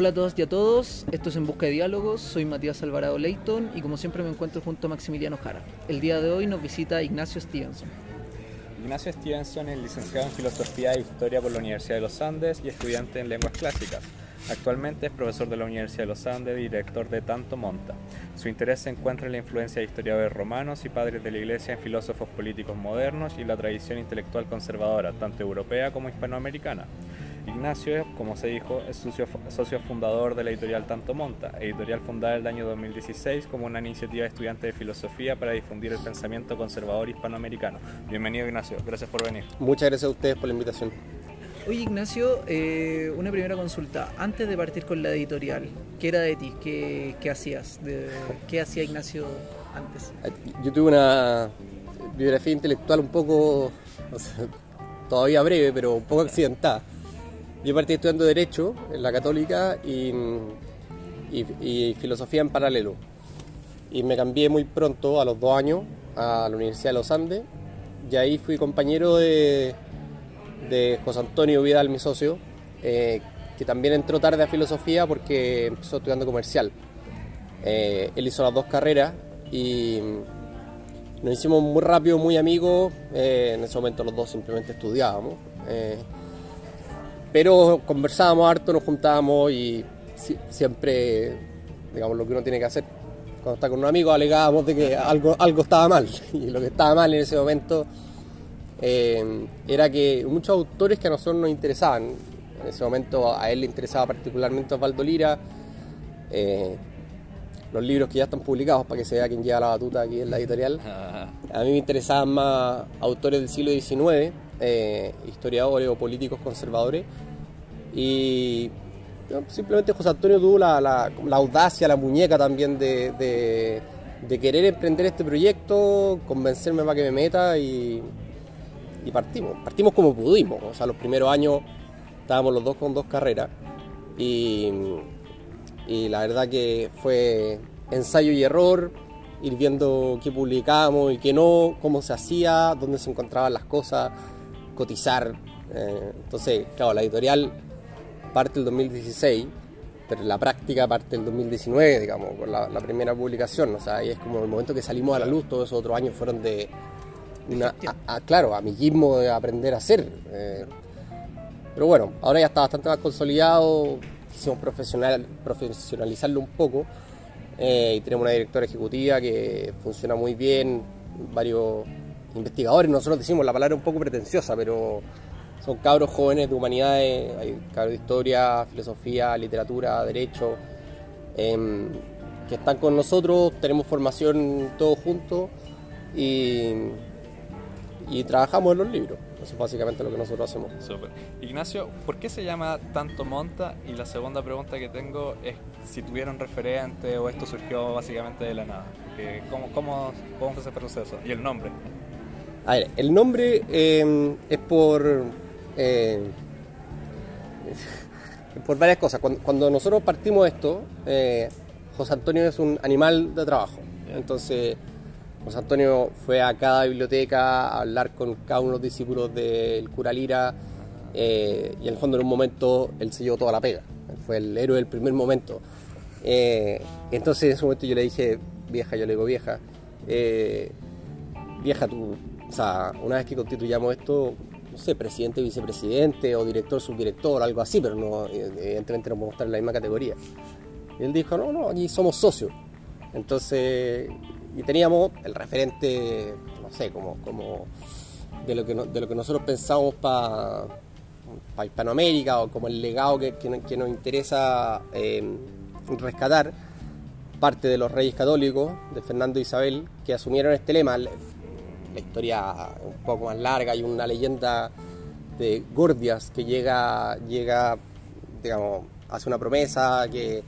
Hola a todas y a todos, esto es En Busca de Diálogos, soy Matías Alvarado Leighton y como siempre me encuentro junto a Maximiliano Jara. El día de hoy nos visita Ignacio Stevenson. Ignacio Stevenson es licenciado en Filosofía e Historia por la Universidad de los Andes y estudiante en Lenguas Clásicas. Actualmente es profesor de la Universidad de los Andes y director de Tanto Monta. Su interés se encuentra en la influencia de historiadores romanos y padres de la Iglesia en filósofos políticos modernos y la tradición intelectual conservadora, tanto europea como hispanoamericana. Ignacio, como se dijo, es socio, socio, fundador de la editorial Tanto Monta, editorial fundada en el año 2016 como una iniciativa de estudiantes de filosofía para difundir el pensamiento conservador hispanoamericano. Bienvenido Ignacio, gracias por venir. Muchas gracias a ustedes por la invitación. Oye Ignacio, eh, una primera consulta. Antes de partir con la editorial, ¿qué era de ti? ¿Qué, qué hacías? De, ¿Qué hacía Ignacio antes? Yo tuve una biografía intelectual un poco, o sea, todavía breve, pero un poco accidentada. Yo partí estudiando Derecho en la Católica y, Filosofía en paralelo. Y me cambié muy pronto, a los dos años, a la Universidad de los Andes. Y ahí fui compañero de, José Antonio Vidal, mi socio, eh, que también entró tarde a Filosofía porque empezó estudiando comercial. Eh, él hizo las dos carreras y nos hicimos muy rápido, muy amigos. Eh, en ese momento los dos simplemente estudiábamos pero conversábamos harto, nos juntábamos y siempre, digamos, lo que uno tiene que hacer cuando está con un amigo, alegábamos de que algo, algo estaba mal. Y lo que estaba mal en ese momento eh, era que muchos autores que a nosotros nos interesaban, en ese momento a él le interesaba particularmente Osvaldo Lira, eh, los libros que ya están publicados para que se vea quién lleva la batuta aquí en la editorial. A mí me interesaban más autores del siglo XIX, eh, historiadores o políticos conservadores. Y simplemente José Antonio tuvo la, la, la, audacia, la muñeca también de, de, de, querer emprender este proyecto, convencerme para que me meta y, y partimos. Partimos como pudimos. O sea, los primeros años estábamos los dos con dos carreras. Y y la verdad que fue ensayo y error, ir viendo qué publicábamos y qué no, cómo se hacía, dónde se encontraban las cosas, cotizar. Eh, entonces, claro, la editorial parte el 2016, pero la práctica parte el 2019, digamos, con la, la, primera publicación. O sea, ahí es como el momento que salimos a la luz, todos esos otros años fueron de, una, a, a, claro, amiguismo de aprender a hacer. Eh, pero bueno, ahora ya está bastante más consolidado, quisimos profesional, profesionalizarlo un poco eh, y tenemos una directora ejecutiva que funciona muy bien, varios investigadores, nosotros decimos la palabra un poco pretenciosa, pero son cabros jóvenes de humanidades, hay cabros de historia, filosofía, literatura, derecho, eh, que están con nosotros, tenemos formación todos juntos y trabajamos en los libros. Eso es básicamente lo que nosotros hacemos. Super. Ignacio, ¿por qué se llama tanto Monta? Y la segunda pregunta que tengo es si tuvieron referente o esto surgió básicamente de la nada. ¿Cómo, cómo, cómo fue ese proceso? ¿Y el nombre? A ver, el nombre eh, es por... Eh, por varias cosas. Cuando, cuando, nosotros partimos esto, eh, José Antonio es un animal de trabajo. Entonces José Antonio fue a cada biblioteca a hablar con cada uno de los discípulos del cura Lira eh, y en el fondo en un momento él se llevó toda la pega. Fue el héroe del primer momento. Eh, entonces en ese momento yo le dije, vieja, yo le digo vieja, eh, vieja tú, o sea, una vez que constituyamos esto, no sé, presidente, vicepresidente o director, subdirector, algo así, pero no, evidentemente no podemos estar en la misma categoría. Y él dijo, no, no, aquí somos socios. Entonces y teníamos el referente, no sé, como, como de, lo que de lo que nosotros pensamos para pa Hispanoamérica o como el legado que, que, nos interesa eh, rescatar, parte de los reyes católicos, de Fernando e Isabel, que asumieron este lema. La, historia un poco más larga y una leyenda de Gordias que llega, llega digamos, hace una promesa, que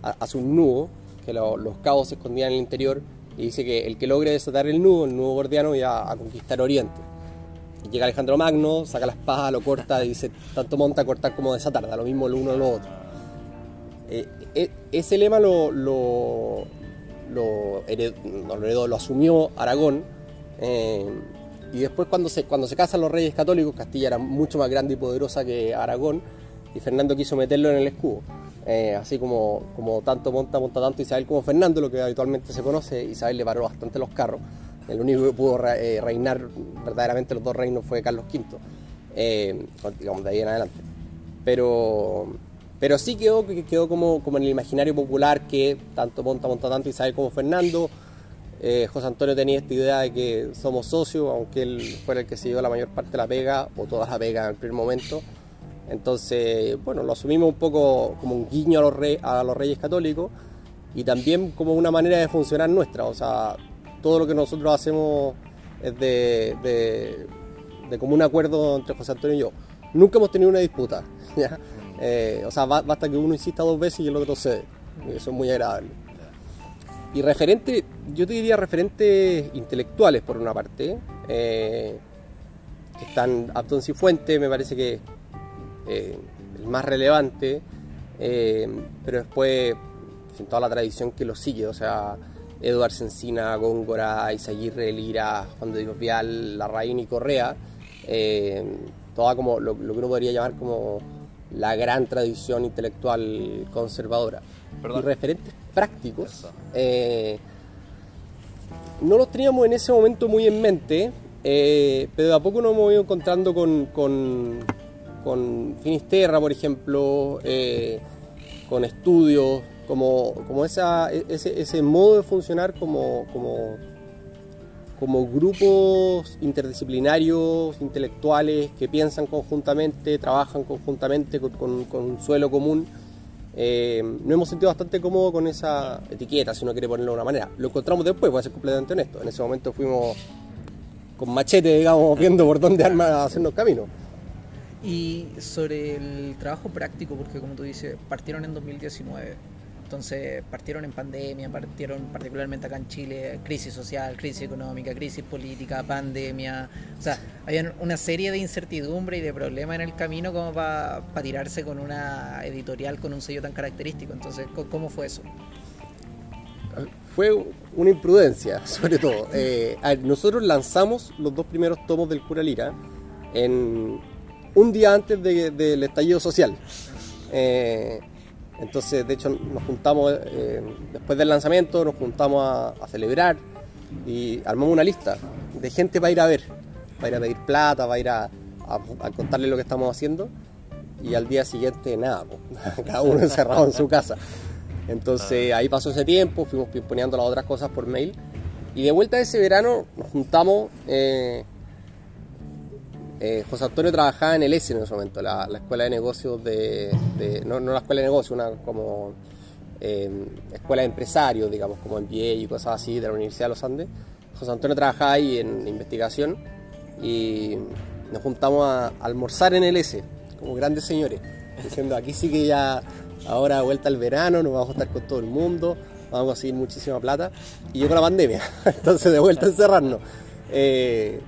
hace un nudo, que lo, los cabos se escondían en el interior y dice que el que logre desatar el nudo, el nudo gordiano, va a conquistar Oriente. Y llega Alejandro Magno, saca la espada, lo corta y dice, tanto monta cortar como desatar, da lo mismo lo uno o lo otro. Eh, eh, ese lema lo, heredó, lo asumió Aragón. Eh, y después cuando se, cuando se casan los reyes católicos, Castilla era mucho más grande y poderosa que Aragón, y Fernando quiso meterlo en el escudo. Eh, así como, como tanto monta, monta tanto Isabel como Fernando, lo que habitualmente se conoce, Isabel le paró bastante los carros. El único que pudo eh, reinar verdaderamente los dos reinos fue Carlos V, eh, digamos, de ahí en adelante. Pero, pero sí quedó, quedó como, como en el imaginario popular que tanto monta, monta tanto Isabel como Fernando. José Antonio tenía esta idea de que somos socios, aunque él fuera el que se dio la mayor parte de la pega, o toda la pega en el primer momento. Entonces, bueno, lo asumimos un poco como un guiño a los, a los reyes católicos y también como una manera de funcionar nuestra. O sea, todo lo que nosotros hacemos es de, de, de común acuerdo entre José Antonio y yo. Nunca hemos tenido una disputa. Eh, o sea, basta que uno insista dos veces y el otro cede. Eso es muy agradable. Y referente, yo te diría referentes intelectuales por una parte, eh, que están Abdon Cifuente, me parece que eh, el más relevante, eh, pero después en toda la tradición que lo sigue, o sea, Eduard Sencina, Góngora, Isaguirre, Lira, Juan de Dios Vial, Larraín y Correa, eh, toda como lo, que uno podría llamar como la gran tradición intelectual conservadora. Y referentes prácticos, no los teníamos en ese momento muy en mente, pero de a poco nos hemos ido encontrando con con Finisterra, por ejemplo, eh, con estudios, como, como esa, ese, modo de funcionar como, como, grupos interdisciplinarios, intelectuales, que piensan conjuntamente, trabajan conjuntamente con, con, un suelo común. Eh, nos hemos sentido bastante cómodos con esa etiqueta, si uno quiere ponerlo de una manera. Lo encontramos después, voy a ser completamente honesto. En ese momento fuimos con machete, digamos, viendo por dónde armar hacernos camino. Y sobre el trabajo práctico, porque como tú dices, partieron en 2019. Entonces partieron en pandemia, partieron particularmente acá en Chile, crisis social, crisis económica, crisis política, pandemia. O sea, había una serie de incertidumbre y de problemas en el camino como para tirarse con una editorial con un sello tan característico. Entonces, ¿cómo fue eso? Fue una imprudencia, sobre todo. Eh, nosotros lanzamos los dos primeros tomos del Cura Lira en un día antes del estallido social. Eh, entonces, de hecho, nos juntamos eh, después del lanzamiento, nos juntamos a, celebrar y armamos una lista de gente para ir a ver, para ir a pedir plata, para ir a, contarle lo que estamos haciendo. Y al día siguiente, nada, cada uno encerrado en su casa. Entonces ahí pasó ese tiempo, fuimos poniendo las otras cosas por mail. Y de vuelta ese verano nos juntamos eh, eh, José Antonio trabajaba en el ESE en ese momento, la, escuela de negocios de, no, la escuela de negocios, una como eh, escuela de empresarios, digamos, como MBA y cosas así de la Universidad de los Andes. José Antonio trabajaba ahí en investigación y nos juntamos a, almorzar en el ESE, como grandes señores, diciendo aquí sí que ya ahora vuelta al verano, nos vamos a estar con todo el mundo, vamos a conseguir muchísima plata. Y llegó la pandemia, entonces de vuelta a encerrarnos. Eh,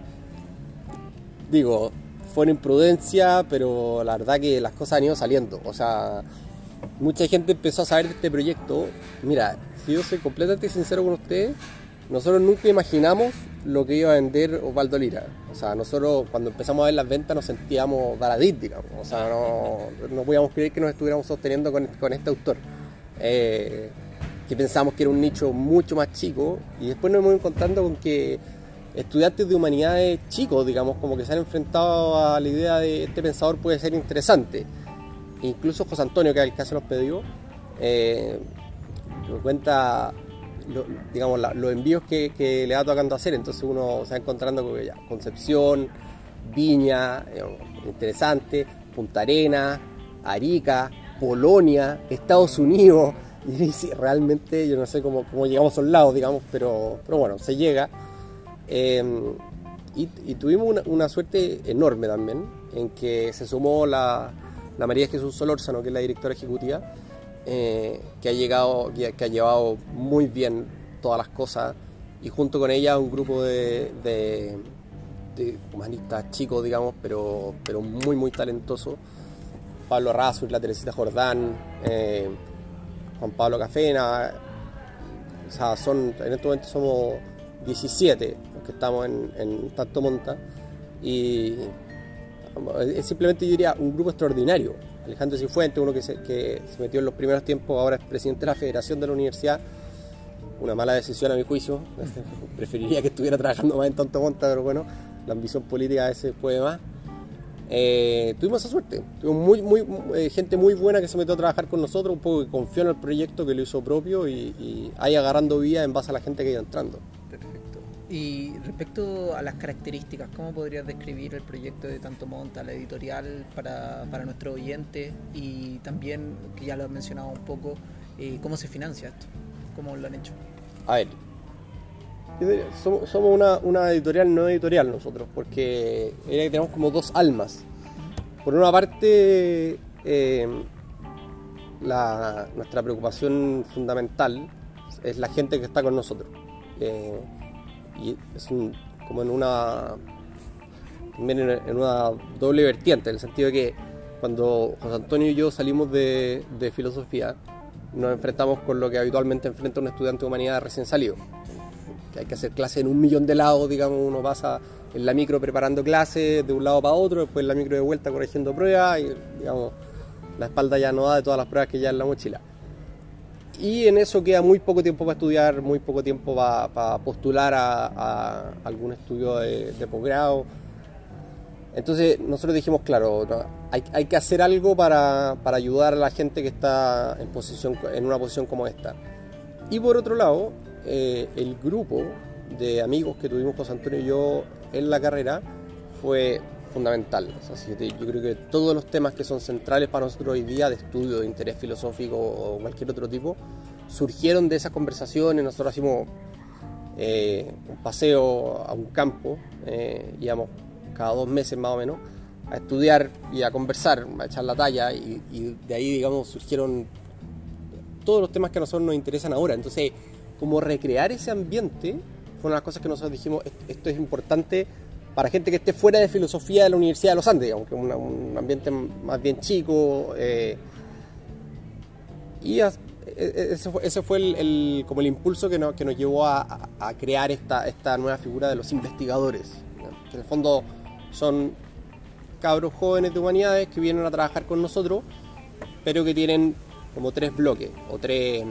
digo, fue una imprudencia, pero la verdad que las cosas han ido saliendo. O sea, mucha gente empezó a saber de este proyecto. Mira, si yo soy completamente sincero con ustedes, nosotros nunca imaginamos lo que iba a vender Osvaldo Lira. O sea, nosotros cuando empezamos a ver las ventas nos sentíamos baladit, digamos. O sea, no, no podíamos creer que nos estuviéramos sosteniendo con, este autor. Eh, que pensamos que era un nicho mucho más chico y después nos hemos encontrando con que estudiantes de humanidades chicos, digamos, como que se han enfrentado a la idea de este pensador puede ser interesante. Incluso José Antonio, que es el que hace los pedidos, eh, cuenta digamos, los envíos que, le va tocando hacer, entonces uno se va encontrando con ya, Concepción, Viña, interesante, Punta Arena, Arica, Polonia, Estados Unidos, y realmente yo no sé cómo, cómo llegamos a un lado, digamos, pero, pero bueno, se llega. Em, y, tuvimos una, suerte enorme también, en que se sumó la, María Jesús Solórzano, que es la directora ejecutiva, eh, que, ha llegado, que, ha llevado muy bien todas las cosas, y junto con ella un grupo de, humanistas chicos, digamos, pero, pero muy, muy talentosos. Pablo y la Teresita Jordán, eh, Juan Pablo Cafena, o sea, son, en este momento somos 17 que estamos en, Tanto Monta y es simplemente yo diría un grupo extraordinario Alejandro Cifuentes, uno que se, que se metió en los primeros tiempos, ahora es presidente de la Federación de la Universidad. Una mala decisión a mi juicio. Preferiría que estuviera trabajando más en Tanto Monta, pero bueno, la ambición política a veces puede más. Eh, tuvimos esa suerte. Tuvimos muy, muy, eh, gente muy buena que se metió a trabajar con nosotros, un poco que confió en el proyecto, que lo hizo propio y, y ahí agarrando vía en base a la gente que iba entrando. Y respecto a las características, ¿cómo podrías describir el proyecto de Tanto Monta, la editorial, para, para nuestro oyente? Y también, que ya lo has mencionado un poco, eh, ¿cómo se financia esto? ¿Cómo lo han hecho? A ver, somos, somos una, una, editorial no editorial nosotros, porque tenemos como dos almas. Por una parte, eh, la, nuestra preocupación fundamental es la gente que está con nosotros. Eh, y es un, como en una, en una doble vertiente, en el sentido de que cuando José Antonio y yo salimos de, de filosofía, nos enfrentamos con lo que habitualmente enfrenta un estudiante de humanidad recién salido que hay que hacer clases en un millón de lados, digamos, uno pasa en la micro preparando clases de un lado para otro, después en la micro de vuelta corrigiendo pruebas y, digamos, la espalda ya no da de todas las pruebas que ya en la mochila. Y en eso queda muy poco tiempo para estudiar, muy poco tiempo para, postular a, algún estudio de, posgrado. Entonces nosotros dijimos, claro, hay, que hacer algo para, para, ayudar a la gente que está en, posición, en una posición como esta. Y por otro lado, eh, el grupo de amigos que tuvimos José Antonio y yo en la carrera fue fundamental. yo creo que todos los temas que son centrales para nosotros hoy día de estudio, de interés filosófico o cualquier otro tipo, surgieron de esas conversaciones. Nosotros hicimos eh, un paseo a un campo, eh, cada dos meses más o menos, a estudiar y a conversar, a echar la talla, y, y de ahí, digamos, surgieron todos los temas que a nosotros nos interesan ahora. Entonces, como recrear ese ambiente, fue una de las cosas que nosotros dijimos, esto es importante para gente que esté fuera de filosofía de la Universidad de los Andes, aunque un, un ambiente más bien chico. Eh, y e, e, ese fue, el, como el impulso que nos, que nos llevó a, crear esta, esta nueva figura de los investigadores, en el fondo son cabros jóvenes de humanidades que vienen a trabajar con nosotros, pero que tienen como tres bloques o tres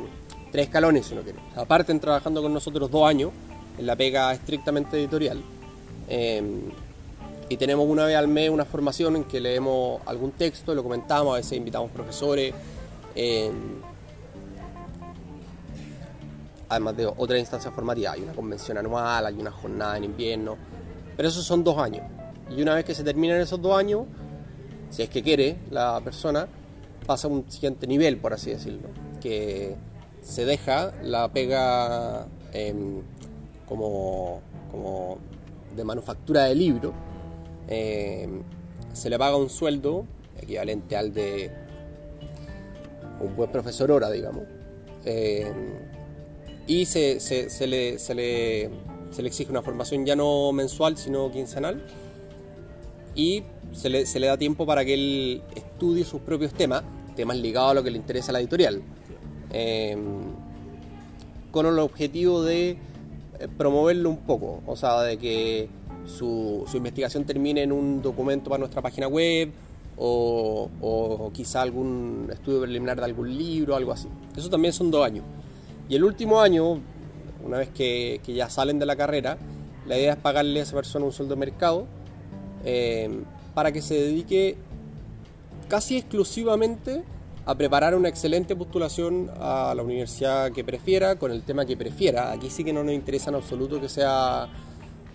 tres escalones, si no quiere. Aparte, trabajando con nosotros dos años en la pega estrictamente editorial. Eh, y tenemos una vez al mes una formación en que leemos algún texto, lo comentamos, a veces invitamos profesores. Eh, además de otra instancia formativa, hay una convención anual, hay una jornada en invierno, pero esos son dos años. Y una vez que se terminan esos dos años, si es que quiere la persona, pasa a un siguiente nivel, por así decirlo, que se deja la pega em, como, como, de manufactura de libro, em, se le paga un sueldo equivalente al de un buen profesor hora, digamos, em, y se, se, le, se, le, se le exige una formación ya no mensual, sino quincenal, y se le, se le da tiempo para que él estudie sus propios temas, temas ligados a lo que le interesa a la editorial. Em, con el objetivo de eh, promoverlo un poco, o sea, de que su, investigación termine en un documento para nuestra página web o, quizá algún estudio preliminar de algún libro, algo así. Eso también son dos años. Y el último año, una vez que, ya salen de la carrera, la idea es pagarle a esa persona un sueldo de mercado em, para que se dedique casi exclusivamente a preparar una excelente postulación a la universidad que prefiera, con el tema que prefiera. Aquí sí que no nos interesa en absoluto que sea,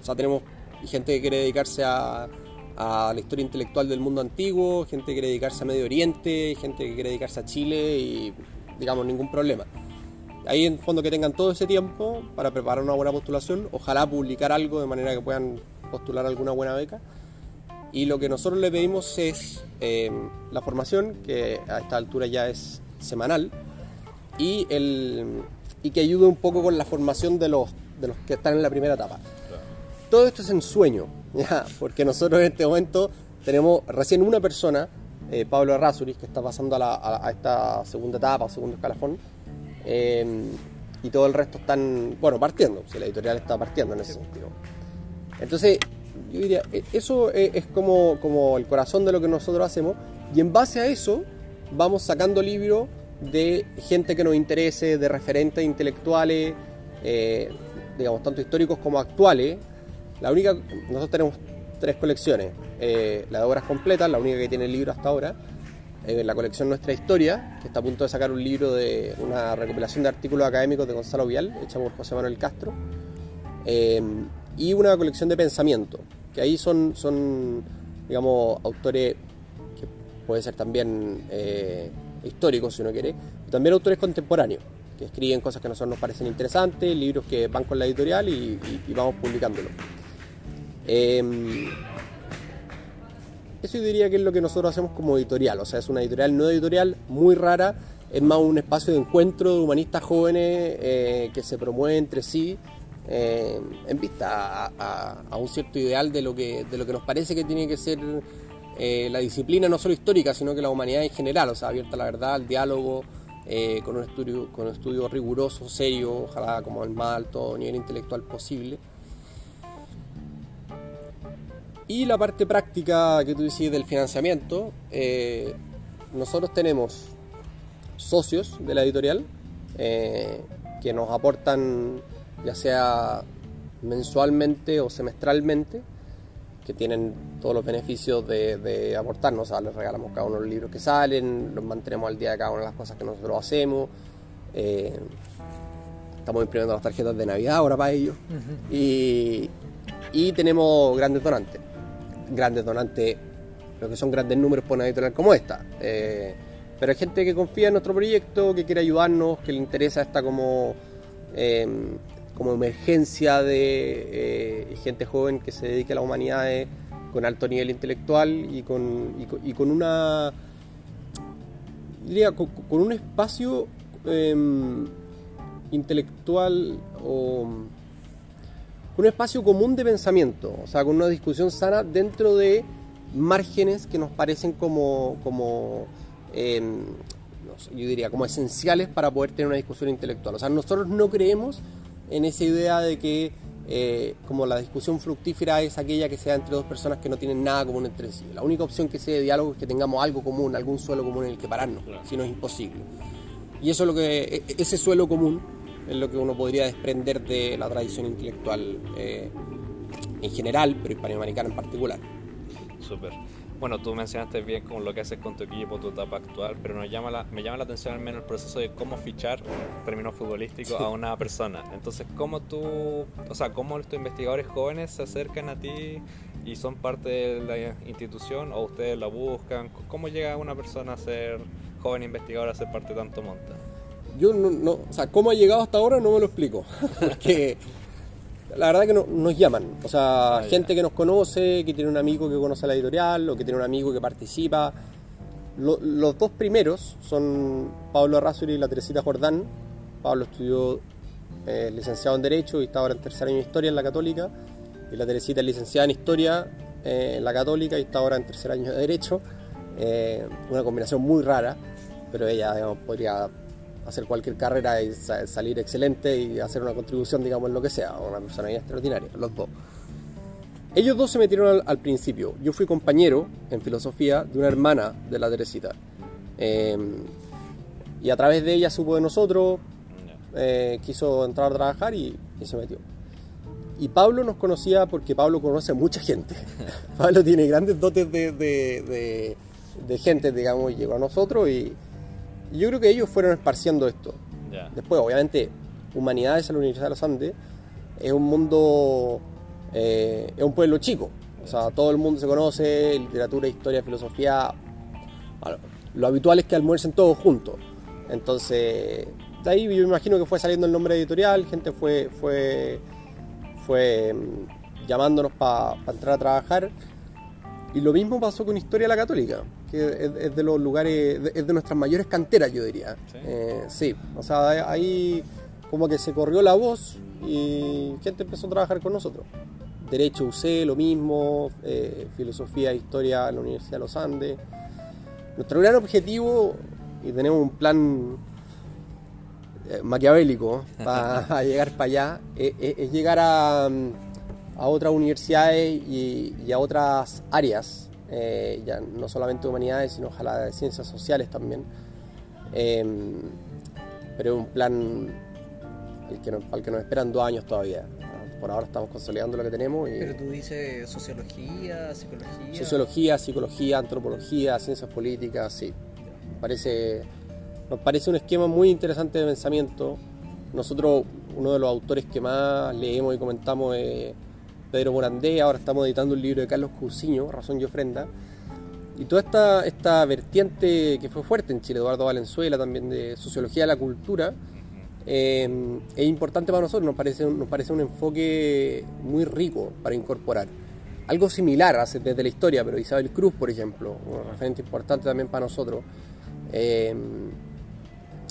o sea, tenemos gente que quiere dedicarse a, la historia intelectual del mundo antiguo, gente que quiere dedicarse a Medio Oriente, gente que quiere dedicarse a Chile y, digamos, ningún problema. Ahí en fondo que tengan todo ese tiempo para preparar una buena postulación, ojalá publicar algo de manera que puedan postular alguna buena beca y lo que nosotros le pedimos es em, la formación, que a esta altura ya es semanal, y, el, y que ayude un poco con la formación de los, de los que están en la primera etapa. Todo esto es en sueño, porque nosotros en este momento tenemos recién una persona, eh, Pablo Arrázuriz, que está pasando a, esta segunda etapa, segundo escalafón, em, y todo el resto están, bueno, partiendo, si la editorial está partiendo en ese sentido. Entonces, yo diría, e, eso e, es como, el corazón de lo que nosotros hacemos Y en base a eso vamos sacando libros de gente que nos interese, de referentes intelectuales, eh, digamos, tanto históricos como actuales. La única, nosotros tenemos tres colecciones, eh, la de obras completas, la única que tiene el libro hasta ahora, eh, la colección Nuestra Historia, que está a punto de sacar un libro de una recopilación de artículos académicos de Gonzalo Vial, hecha por José Manuel Castro, y una colección de pensamiento, que ahí son, son digamos, autores que puede ser también eh, históricos, si uno quiere, también autores contemporáneos, que escriben cosas que a nosotros nos parecen interesantes, libros que van con la editorial y vamos publicándolo. Em, eso yo diría que es lo que nosotros hacemos como editorial, o sea, es una editorial no editorial muy rara, es más un espacio de encuentro de humanistas jóvenes eh, que se promueven entre sí eh, en vista a, un cierto ideal de lo que de lo que nos parece que tiene que ser eh, la disciplina no solo histórica, sino que la humanidad en general, o sea, abierta a la verdad, al diálogo, eh, con un estudio con un estudio riguroso, serio, ojalá como el más alto nivel intelectual posible. Y la parte práctica que tú decís del financiamiento, nosotros tenemos socios de la editorial que nos aportan ya sea mensualmente o semestralmente, que tienen todos los beneficios de, de aportarnos, o sea, les regalamos cada uno los libros que salen, los mantenemos al día de cada una de las cosas que nosotros hacemos. eh, estamos imprimiendo las tarjetas de Navidad ahora para ellos. Y, y tenemos grandes donantes. Grandes donantes, lo que son grandes números por una editorial como esta. Eh, pero hay gente que confía en nuestro proyecto, que quiere ayudarnos, que le interesa esta como, eh, como emergencia de eh, gente joven que se dedique a las humanidades con alto nivel intelectual y con, y con, una diría, con, con un espacio em, intelectual o un espacio común de pensamiento, o sea, con una discusión sana dentro de márgenes que nos parecen como, como em, no sé, yo diría, como esenciales para poder tener una discusión intelectual. O sea, nosotros no creemos en esa idea de que eh, como la discusión fructífera es aquella que sea entre dos personas que no tienen nada común entre sí. La única opción que sea de diálogo es que tengamos algo común, algún suelo común en el que pararnos, si no es imposible. Y eso es lo que, e- ese suelo común es lo que uno podría desprender de la tradición intelectual eh, en general, pero hispanoamericana en particular. Súper. Bueno, tú mencionaste bien con lo que haces con tu equipo, tu etapa actual, pero nos llama la, me llama la atención al menos el proceso de cómo fichar, en términos futbolísticos, a una persona. Entonces, ¿cómo tú, o sea, cómo estos investigadores jóvenes se acercan a ti y son parte de la institución o ustedes la buscan? ¿Cómo llega una persona a ser joven investigador a ser parte de tanto monta? Yo no, no- o sea, cómo ha llegado hasta ahora no me lo explico, porque la verdad que no- nos llaman, o sea, Ah, ya. gente que nos conoce, que tiene un amigo que conoce la editorial o que tiene un amigo que participa. Lo- los dos primeros son Pablo Arrázuri y la Teresita Jordán. Pablo estudió eh, licenciado en Derecho y está ahora en tercer año de Historia en la Católica, y la Teresita es licenciada en Historia eh, en la Católica y está ahora en tercer año de Derecho. Eh, una combinación muy rara, pero ella digamos, podría hacer cualquier carrera y sa- salir excelente y hacer una contribución, digamos, en lo que sea, una personalidad extraordinaria, los dos. Ellos dos se metieron al, al principio. Yo fui compañero en filosofía de una hermana de la Teresita. Eh, y a través de ella supo de nosotros, eh, quiso entrar a trabajar y, y se metió. Y Pablo nos conocía porque Pablo conoce a mucha gente. Pablo tiene grandes dotes de, de- de- de gente, digamos, y llegó a nosotros y, y yo creo que ellos fueron esparciendo esto. Después, obviamente, Humanidades en la Universidad de los Andes es un mundo, eh, es un pueblo chico. O sea, todo el mundo se conoce, literatura, historia, filosofía. Bueno, lo habitual es que almuercen todos juntos. Entonces, de ahí yo me imagino que fue saliendo el nombre editorial, gente fue, fue, fue mm, llamándonos para entrar a trabajar. Y lo mismo pasó con Historia de la Católica, que es, es de los lugares, es de nuestras mayores canteras, yo diría. ¿Sí? Eh, sí, o sea, ahí como que se corrió la voz y gente empezó a trabajar con nosotros. Derecho UC, lo mismo, eh, filosofía e historia en la Universidad de los Andes. Nuestro gran objetivo, y tenemos un plan eh, maquiavélico para llegar para allá, es, llegar a, mm, a otras universidades y, y a otras áreas eh, ya no solamente de humanidades, sino ojalá de ciencias sociales también. Em, pero es un plan al que, al que nos esperan dos años todavía. Por ahora estamos consolidando lo que tenemos. Y Pero tú dices sociología, psicología. Sociología, psicología, antropología, ciencias políticas, sí. Parece, nos parece un esquema muy interesante de pensamiento. Nosotros, uno de los autores que más leemos y comentamos es Pedro Morandé, ahora estamos editando un libro de Carlos Cousiño, Razón y Ofrenda. Y toda esta, esta vertiente que fue fuerte en Chile, Eduardo Valenzuela también, de sociología de la cultura, eh, es importante para nosotros, nos parece, nos parece un enfoque muy rico para incorporar. Algo similar desde la historia, pero Isabel Cruz, por ejemplo, un referente importante también para nosotros. Eh,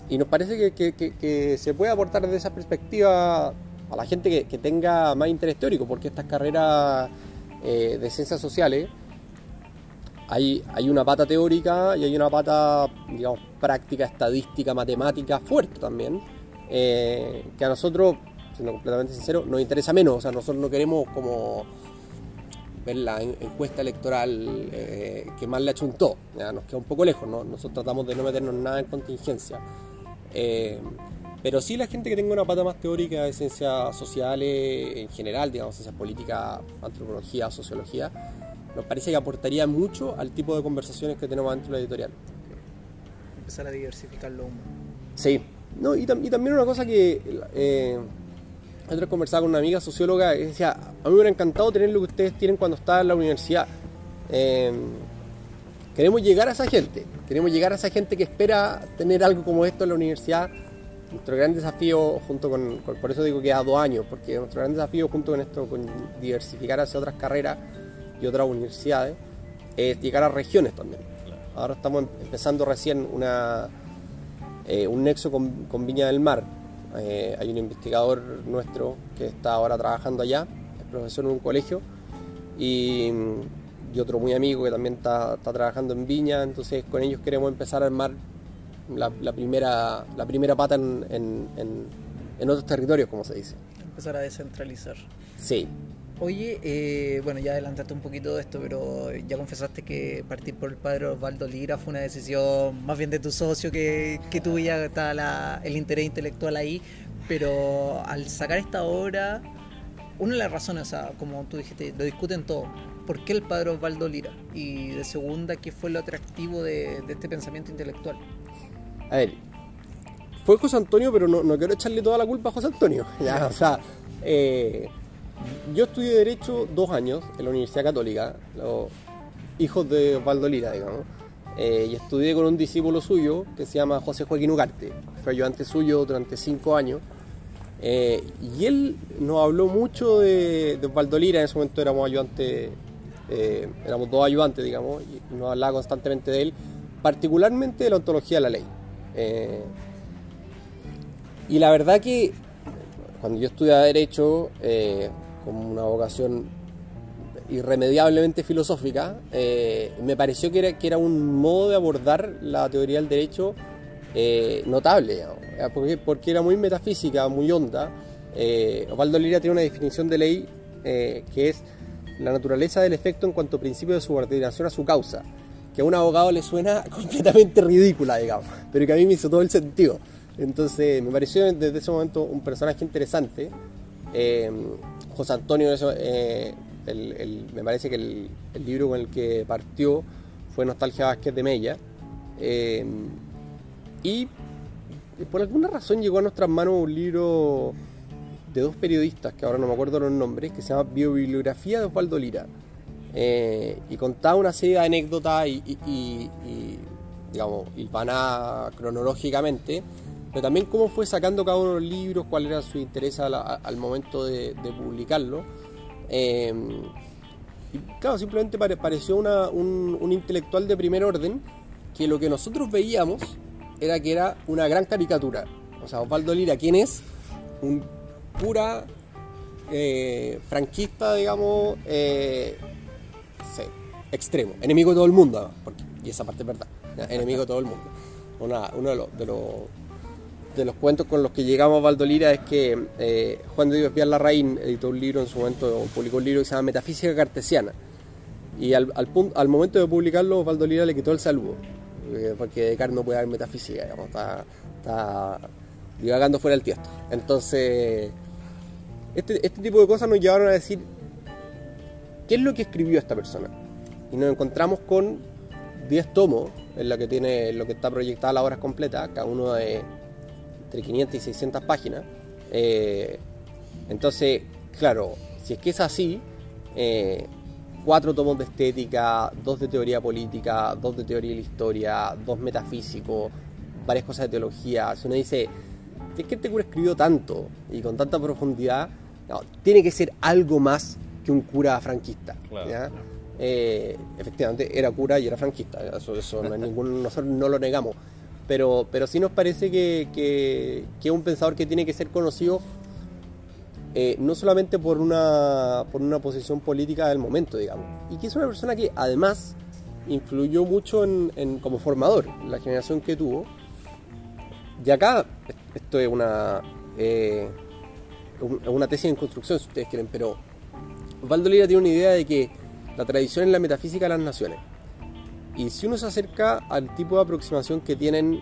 y nos parece que- que se puede aportar desde esa perspectiva a la gente que, tenga más interés teórico, porque estas carreras eh, de ciencias sociales hay, hay una pata teórica y hay una pata, digamos, práctica, estadística, matemática fuerte también, eh, que a nosotros, siendo completamente sincero, nos interesa menos. O sea, nosotros no queremos como ver la en- encuesta electoral eh, que más le achuntó. Ya, nos queda un poco lejos, ¿no? nosotros tratamos de no meternos nada en contingencia. Pero sí la gente que tenga una pata más teórica de ciencias sociales en general, digamos, ciencias políticas, antropología, sociología, nos parece que aportaría mucho al tipo de conversaciones que tenemos dentro de la editorial. Empezar a diversificarlo aún. Sí. No, y, tam- y también una cosa que eh, otra vez conversaba con una amiga socióloga que decía, a mí me hubiera encantado tener lo que ustedes tienen cuando estaban en la universidad. Eh, queremos llegar a esa gente, queremos llegar a esa gente que espera tener algo como esto en la universidad. Nuestro gran desafío, junto con, con- por eso digo que a dos años, porque nuestro gran desafío junto con esto, con diversificar hacia otras carreras y otras universidades, es llegar a regiones también. Ahora estamos em- empezando recién una, eh, un nexo con, con Viña del Mar. Eh, hay un investigador nuestro que está ahora trabajando allá, es profesor en un colegio, y, y otro muy amigo que también está, está trabajando en Viña, entonces con ellos queremos empezar a armar la, la primera, la primera pata en, en- en- en otros territorios, como se dice. Empezar a descentralizar. Sí, Oye, eh, bueno, ya adelantaste un poquito de esto, pero ya confesaste que partir por el padre Osvaldo Lira fue una decisión más bien de tu socio que, que tuya, está la- el interés intelectual ahí, pero al sacar esta obra, una de las razones, o sea, como tú dijiste, lo discuten todo, ¿por qué el padre Osvaldo Lira? Y de segunda, ¿qué fue lo atractivo de, de este pensamiento intelectual? A ver, fue José Antonio, pero no, no quiero echarle toda la culpa a José Antonio. O sea, eh, yo estudié Derecho dos años en la Universidad Católica, los hijos de Osvaldo Lira, digamos. eh, y estudié con un discípulo suyo que se llama José Joaquín Ugarte. Fue ayudante suyo durante cinco años. Eh, y él nos habló mucho de, de Osvaldo Lira, en ese momento éramos ayudantes, éramos dos ayudantes, digamos, y nos hablaba constantemente de él, particularmente de la ontología de la ley. Eh, y la verdad que cuando yo estudiaba Derecho, eh, con una vocación irremediablemente filosófica, eh, me pareció que era, un modo de abordar la teoría del derecho eh, notable, porque, porque era muy metafísica, muy honda. Osvaldo Lira tiene una definición de ley que es la naturaleza del efecto en cuanto a principio de subordinación a su causa, que a un abogado le suena completamente ridícula, digamos, pero que a mí me hizo todo el sentido. Entonces me pareció desde ese momento un personaje interesante. Eh, José Antonio, eso, eh, me parece que el, libro con el que partió fue Nostalgia Vázquez de Mella. Eh, y por alguna razón llegó a nuestras manos un libro de dos periodistas, que ahora no me acuerdo los nombres, que se llama Biobibliografía de Osvaldo Lira. Eh, y contaba una serie de anécdotas y, y, y- y, digamos, cronológicamente, pero también cómo fue sacando cada uno de los libros, cuál era su interés al, momento de, publicarlo. Eh, y claro, simplemente pare- pareció un, intelectual de primer orden que lo que nosotros veíamos era que era una gran caricatura. O sea, Osvaldo Lira, ¿quién es? Un pura eh, franquista, digamos, extremo. Enemigo de todo el mundo, y esa parte es verdad. Enemigo de todo el mundo. Uno de los, de, los, cuentos con los que llegamos a Osvaldo Lira es que eh, Juan de Dios Vial Larraín editó un libro en su momento, publicó un libro que se llama Metafísica Cartesiana. Y al, momento de publicarlo, Osvaldo Lira le quitó el saludo, eh, porque Descartes no puede dar metafísica, digamos, está, está divagando fuera del tiesto. Entonces, este, este tipo de cosas nos llevaron a decir, ¿qué es lo que escribió esta persona? Y nos encontramos con 10 tomos, en la que tiene lo que está proyectada la obra completa, cada uno de entre 500 y 600 páginas. Eh, entonces, claro, si es que es así, eh, cuatro tomos de estética, dos de teoría política, dos de teoría de la historia, dos metafísicos, varias cosas de teología. Si uno dice, es que este cura escribió tanto y con tanta profundidad, no, tiene que ser algo más que un cura franquista. Claro, ¿ya? claro. Eh, efectivamente, era cura y era franquista, eso, eso no es ningún, nosotros no lo negamos. Pero, pero sí nos parece que, que, un pensador que tiene que ser conocido eh, no solamente por una, por una posición política del momento, digamos, y que es una persona que además influyó mucho en, en- como formador, la generación que tuvo. Y acá, esto es una, eh, un- una tesis en construcción, si ustedes quieren, pero Osvaldo Lira tiene una idea de que la tradición es la metafísica de las naciones. Y si uno se acerca al tipo de aproximación que tienen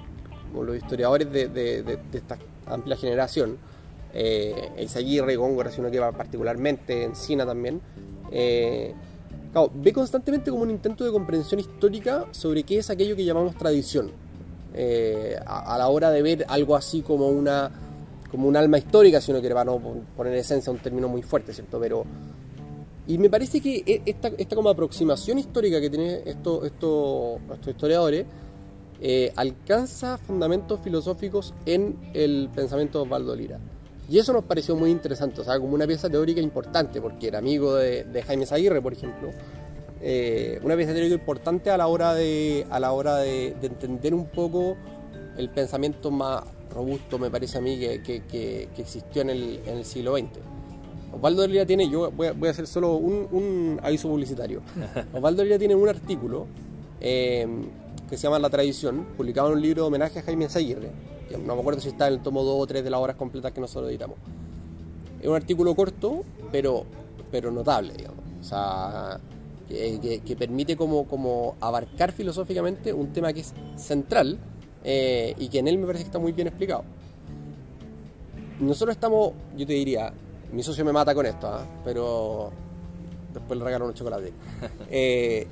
los historiadores de, esta amplia generación, eh, Eizaguirre, Góngora, sino que va particularmente en Sina también, eh, ve constantemente como un intento de comprensión histórica sobre qué es aquello que llamamos tradición. Eh, a, a la hora de ver algo así como una como un alma histórica, si uno quiere, para no poner en esencia un término muy fuerte, ¿cierto? Pero, y me parece que e- esta, esta como aproximación histórica que tienen estos, estos, historiadores eh, alcanza fundamentos filosóficos en el pensamiento de Osvaldo Lira. Y eso nos pareció muy interesante, o sea, como una pieza teórica importante, porque era amigo de, de Jaime Aguirre, por ejemplo. Eh, una pieza teórica importante a la hora de, a la hora de, de entender un poco el pensamiento más robusto, me parece a mí, que- que- que existió en el, en el siglo XX. Osvaldo Lira tiene, yo voy a, voy a hacer solo un, un aviso publicitario. Osvaldo Lira tiene un artículo eh, que se llama La Tradición, publicado en un libro de homenaje a Jaime Aguirre, que no me acuerdo si está en el tomo 2 o 3 de las obras completas que nosotros editamos. Es un artículo corto, pero, pero notable, digamos. O sea, que, que- que permite como, como abarcar filosóficamente un tema que es central eh, y que en él me parece que está muy bien explicado. Nosotros estamos, yo te diría, mi socio me mata con esto, ¿ah? pero después le regalo unos chocolates. Eh,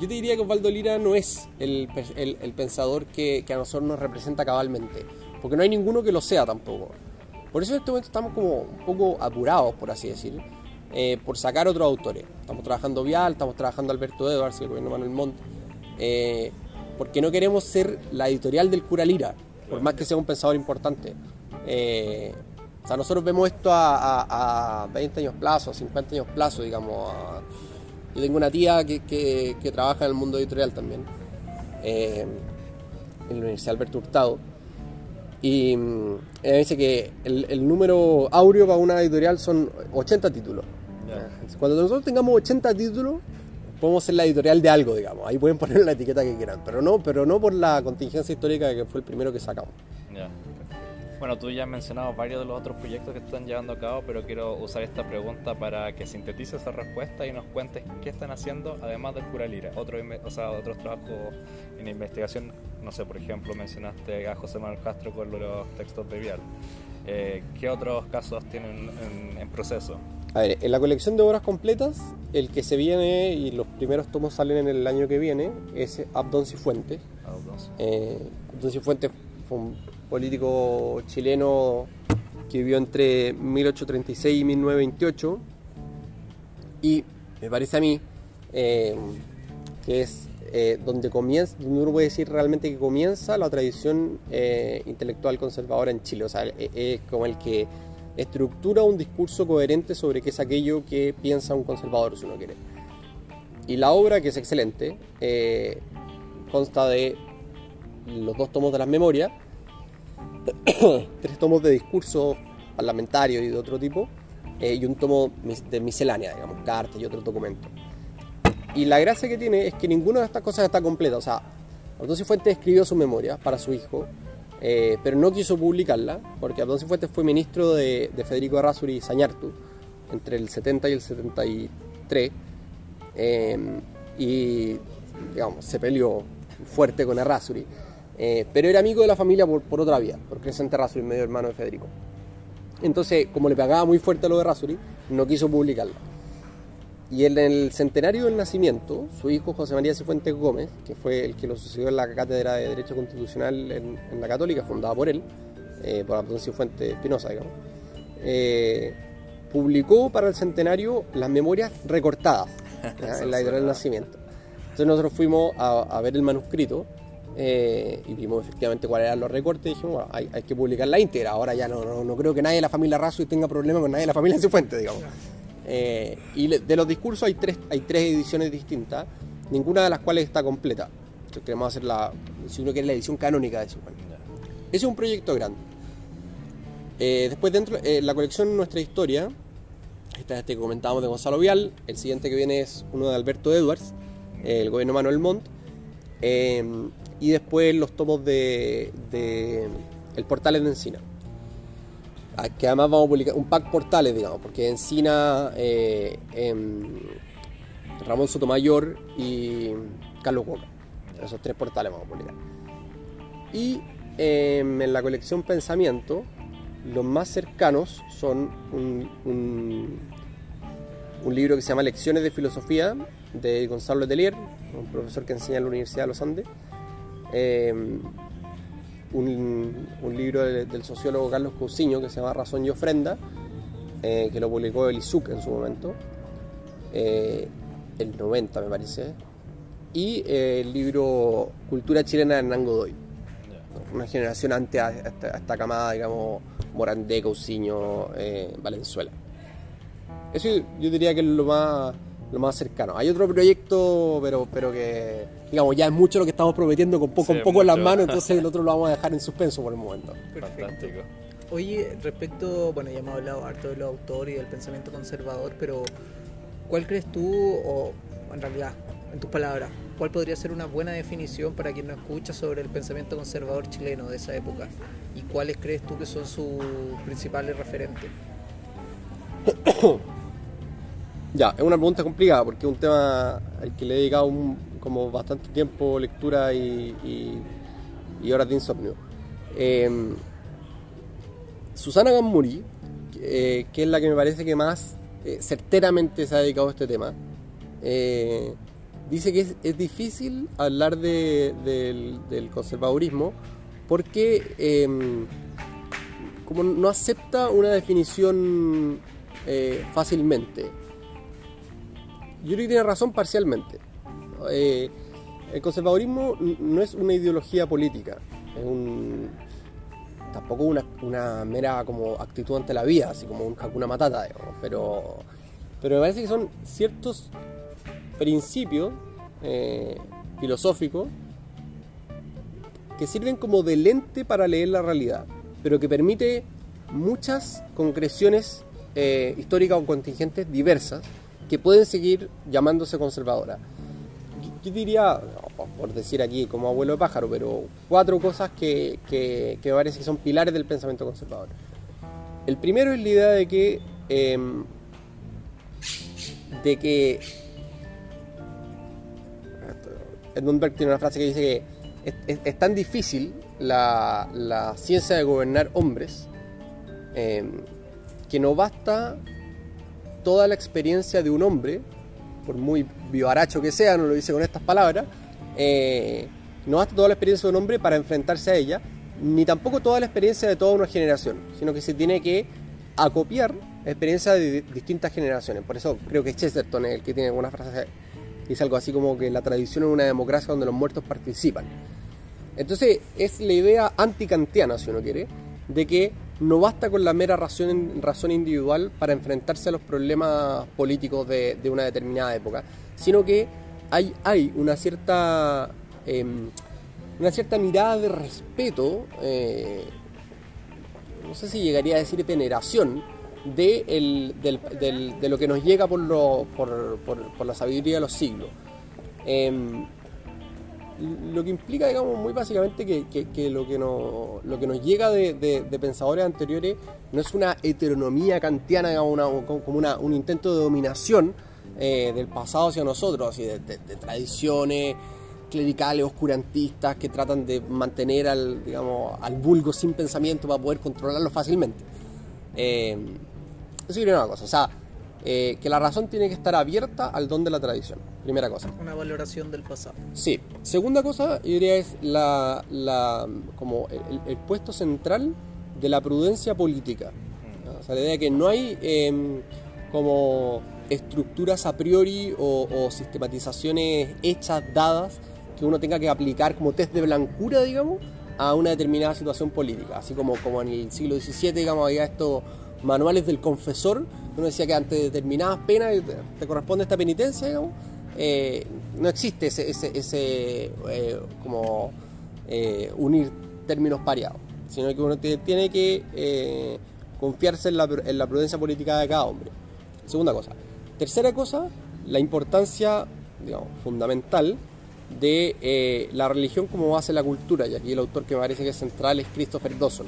yo te diría que Osvaldo Lira no es el, el- el pensador que, que a nosotros nos representa cabalmente, porque no hay ninguno que lo sea tampoco. Por eso en este momento estamos como un poco apurados, por así decir, eh, por sacar otros autores. Estamos trabajando Vial, estamos trabajando Alberto Edwards y el gobierno Manuel Montt, eh, porque no queremos ser la editorial del cura Lira, por más que sea un pensador importante. O sea, nosotros vemos esto a, a- a 20 años plazo, 50 años plazo, digamos. a- yo tengo una tía que, que- que trabaja en el mundo editorial también, eh, en la Universidad Alberto Hurtado. Y mm, ella dice que el, el número áureo para una editorial son 80 títulos. Cuando nosotros tengamos 80 títulos, podemos ser la editorial de algo, digamos. Ahí pueden poner la etiqueta que quieran, pero no, pero no por la contingencia histórica que fue el primero que sacamos. Bueno, tú ya has mencionado varios de los otros proyectos que están llevando a cabo, pero quiero usar esta pregunta para que sintetices esa respuesta y nos cuentes qué están haciendo además del Cura Lira. Otro, o sea, otros trabajos en investigación, no sé, por ejemplo, mencionaste a José Manuel Castro con los textos de Vial. Eh, ¿Qué otros casos tienen en, en proceso? A ver, en la colección de obras completas, el que se viene y los primeros tomos salen en el año que viene es Abdón Cifuentes. Ah, dos. Eh, Abdón Cifuentes fue un político chileno que vivió entre 1836 y 1928 y me parece a mí eh, que es eh, donde comienza, uno puede decir realmente que comienza la tradición eh, intelectual conservadora en Chile. O sea, e- es como el que estructura un discurso coherente sobre qué es aquello que piensa un conservador, si uno quiere. Y la obra, que es excelente, consta de los dos tomos de las memorias, tres tomos de discurso parlamentario y de otro tipo, eh, y un tomo de miscelánea, digamos, cartas y otros documentos. Y la gracia que tiene es que ninguna de estas cosas está completa. O sea, Abdón Cifuentes escribió su memoria para su hijo, eh, pero no quiso publicarla, porque Abdón Cifuentes fue ministro de, de Federico Errázuriz y Sañartu entre el 70 y el 73. eh, y, digamos, se peleó fuerte con Errázuri. Eh, pero era amigo de la familia por, por otra vía, porque Crescente Errázuri, medio hermano de Federico. Entonces, como le pagaba muy fuerte lo de Errázuri, no quiso publicarla. Y en el centenario del nacimiento, su hijo José María Cifuentes Gómez, que fue el que lo sucedió en la cátedra de Derecho Constitucional en, en la Católica, fundada por él, eh, por Antonio Cifuentes Espinosa, digamos, eh, publicó para el centenario las memorias recortadas en la editorial del nacimiento. Entonces nosotros fuimos a, a ver el manuscrito eh, y vimos efectivamente cuáles eran los recortes y dijimos, bueno, hay, hay que publicar la íntegra. Ahora ya no, no, no creo que nadie de la familia Razo tenga problemas con nadie de la familia Cifuentes, digamos. Eh, y de los discursos hay tres, hay tres ediciones distintas, ninguna de las cuales está completa. Entonces queremos hacer la, si uno quiere, la edición canónica de Cifuentes. Ese es un proyecto grande. Eh, después dentro, eh, la colección Nuestra Historia, esta este que comentábamos de Gonzalo Vial, el siguiente que viene es uno de Alberto Edwards, el gobierno Manuel Montt, eh, y después los tomos de, de El Portales de Encina. Ah, Que además vamos a publicar un pack portales, digamos, porque Encina, eh, em, Ramón Sotomayor y Carlos Boca. Esos tres portales vamos a publicar. Y em, en la colección Pensamiento, los más cercanos son un libro que se llama Lecciones de Filosofía de Gonzalo Letelier, un profesor que enseña en la Universidad de los Andes. Em, un, un libro de- del sociólogo Carlos Cousiño que se llama Razón y Ofrenda, eh, que lo publicó el ISUC en su momento, eh, el 90 me parece, y eh, el libro Cultura Chilena de Hernán Godoy, una generación antes a esta, a esta camada, digamos, Morandé, Cousiño, eh, Valenzuela. Eso yo diría que es lo más, lo más cercano. Hay otro proyecto, pero, pero que, digamos, ya es mucho lo que estamos prometiendo con poco, Sí, un poco en las manos, entonces el otro lo vamos a dejar en suspenso por el momento. Perfecto. Fantástico. Oye, respecto, bueno, ya hemos hablado harto del autor y del pensamiento conservador, pero ¿cuál crees tú, o en realidad, en tus palabras, cuál podría ser una buena definición para quien nos escucha sobre el pensamiento conservador chileno de esa época? ¿Y cuáles crees tú que son sus principales referentes? Ya, es una pregunta complicada porque es un tema al que le he dedicado como bastante tiempo, lectura y, y- horas de insomnio. Eh, Susana Gammuri, eh, que es la que me parece que más eh, certeramente se ha dedicado a este tema, eh, dice que es, difícil hablar de- del, del conservadurismo porque eh, como no acepta una definición eh, fácilmente. Yo creo que tiene razón parcialmente. Eh, el conservadurismo no es una ideología política, tampoco una, mera como actitud ante la vida, así como un Matata, digamos, pero, pero me parece que son ciertos principios eh, filosóficos que sirven como de lente para leer la realidad, pero que permite muchas concreciones eh, históricas o contingentes diversas que pueden seguir llamándose conservadoras. Yo- diría, por decir aquí como abuelo de pájaro, pero cuatro cosas que, que, que parece que son pilares del pensamiento conservador. El primero es la idea de que, em, de que Edmund tiene una frase que dice que es, tan difícil la, ciencia de gobernar hombres eh, que no basta toda la experiencia de un hombre, por muy vivaracho que sea, no lo dice con estas palabras, eh, no basta toda la experiencia de un hombre para enfrentarse a ella, ni tampoco toda la experiencia de toda una generación, sino que se tiene que acopiar experiencia de di- distintas generaciones. Por eso creo que Chesterton es el que tiene alguna frase que dice algo así como que la tradición es una democracia donde los muertos participan. Entonces es la idea anticantiana, si uno quiere, de que no basta con la mera razón, razón individual para enfrentarse a los problemas políticos de, de una determinada época, sino que hay, hay una cierta em, una cierta mirada de respeto, eh, no sé si llegaría a decir veneración, de, el- del- de lo que nos llega por, lo- por, por- por la sabiduría de los siglos. Em, lo que implica, digamos, muy básicamente que, que- lo, que nos, lo que nos llega de, de- pensadores anteriores no es una heteronomía kantiana, digamos, una- como una- un intento de dominación eh, del pasado hacia nosotros, así de tradiciones clericales, oscurantistas, que tratan de mantener al, digamos, al vulgo sin pensamiento para poder controlarlo fácilmente. Eh, eso sería una cosa, o sea, eh, que la razón tiene que estar abierta al don de la tradición, primera cosa. Una valoración del pasado. Sí. Segunda cosa, yo diría es la, la como el, el puesto central de la prudencia política. ¿no? O sea, la idea de que no hay em, como estructuras a priori o, o sistematizaciones hechas, dadas, que uno tenga que aplicar como test de blancura, digamos, a una determinada situación política. Así como, como en el siglo XVII, digamos, había estos manuales del confesor, uno decía que ante determinadas penas te, corresponde esta penitencia. Eh, no existe ese, ese, ese, eh, como eh, unir términos pareados, sino que uno tiene que confiarse en la, en la prudencia política de cada hombre. Segunda cosa. Tercera cosa, la importancia fundamental de la religión como base de la cultura, y aquí el autor que me parece que es central es Christopher Dawson.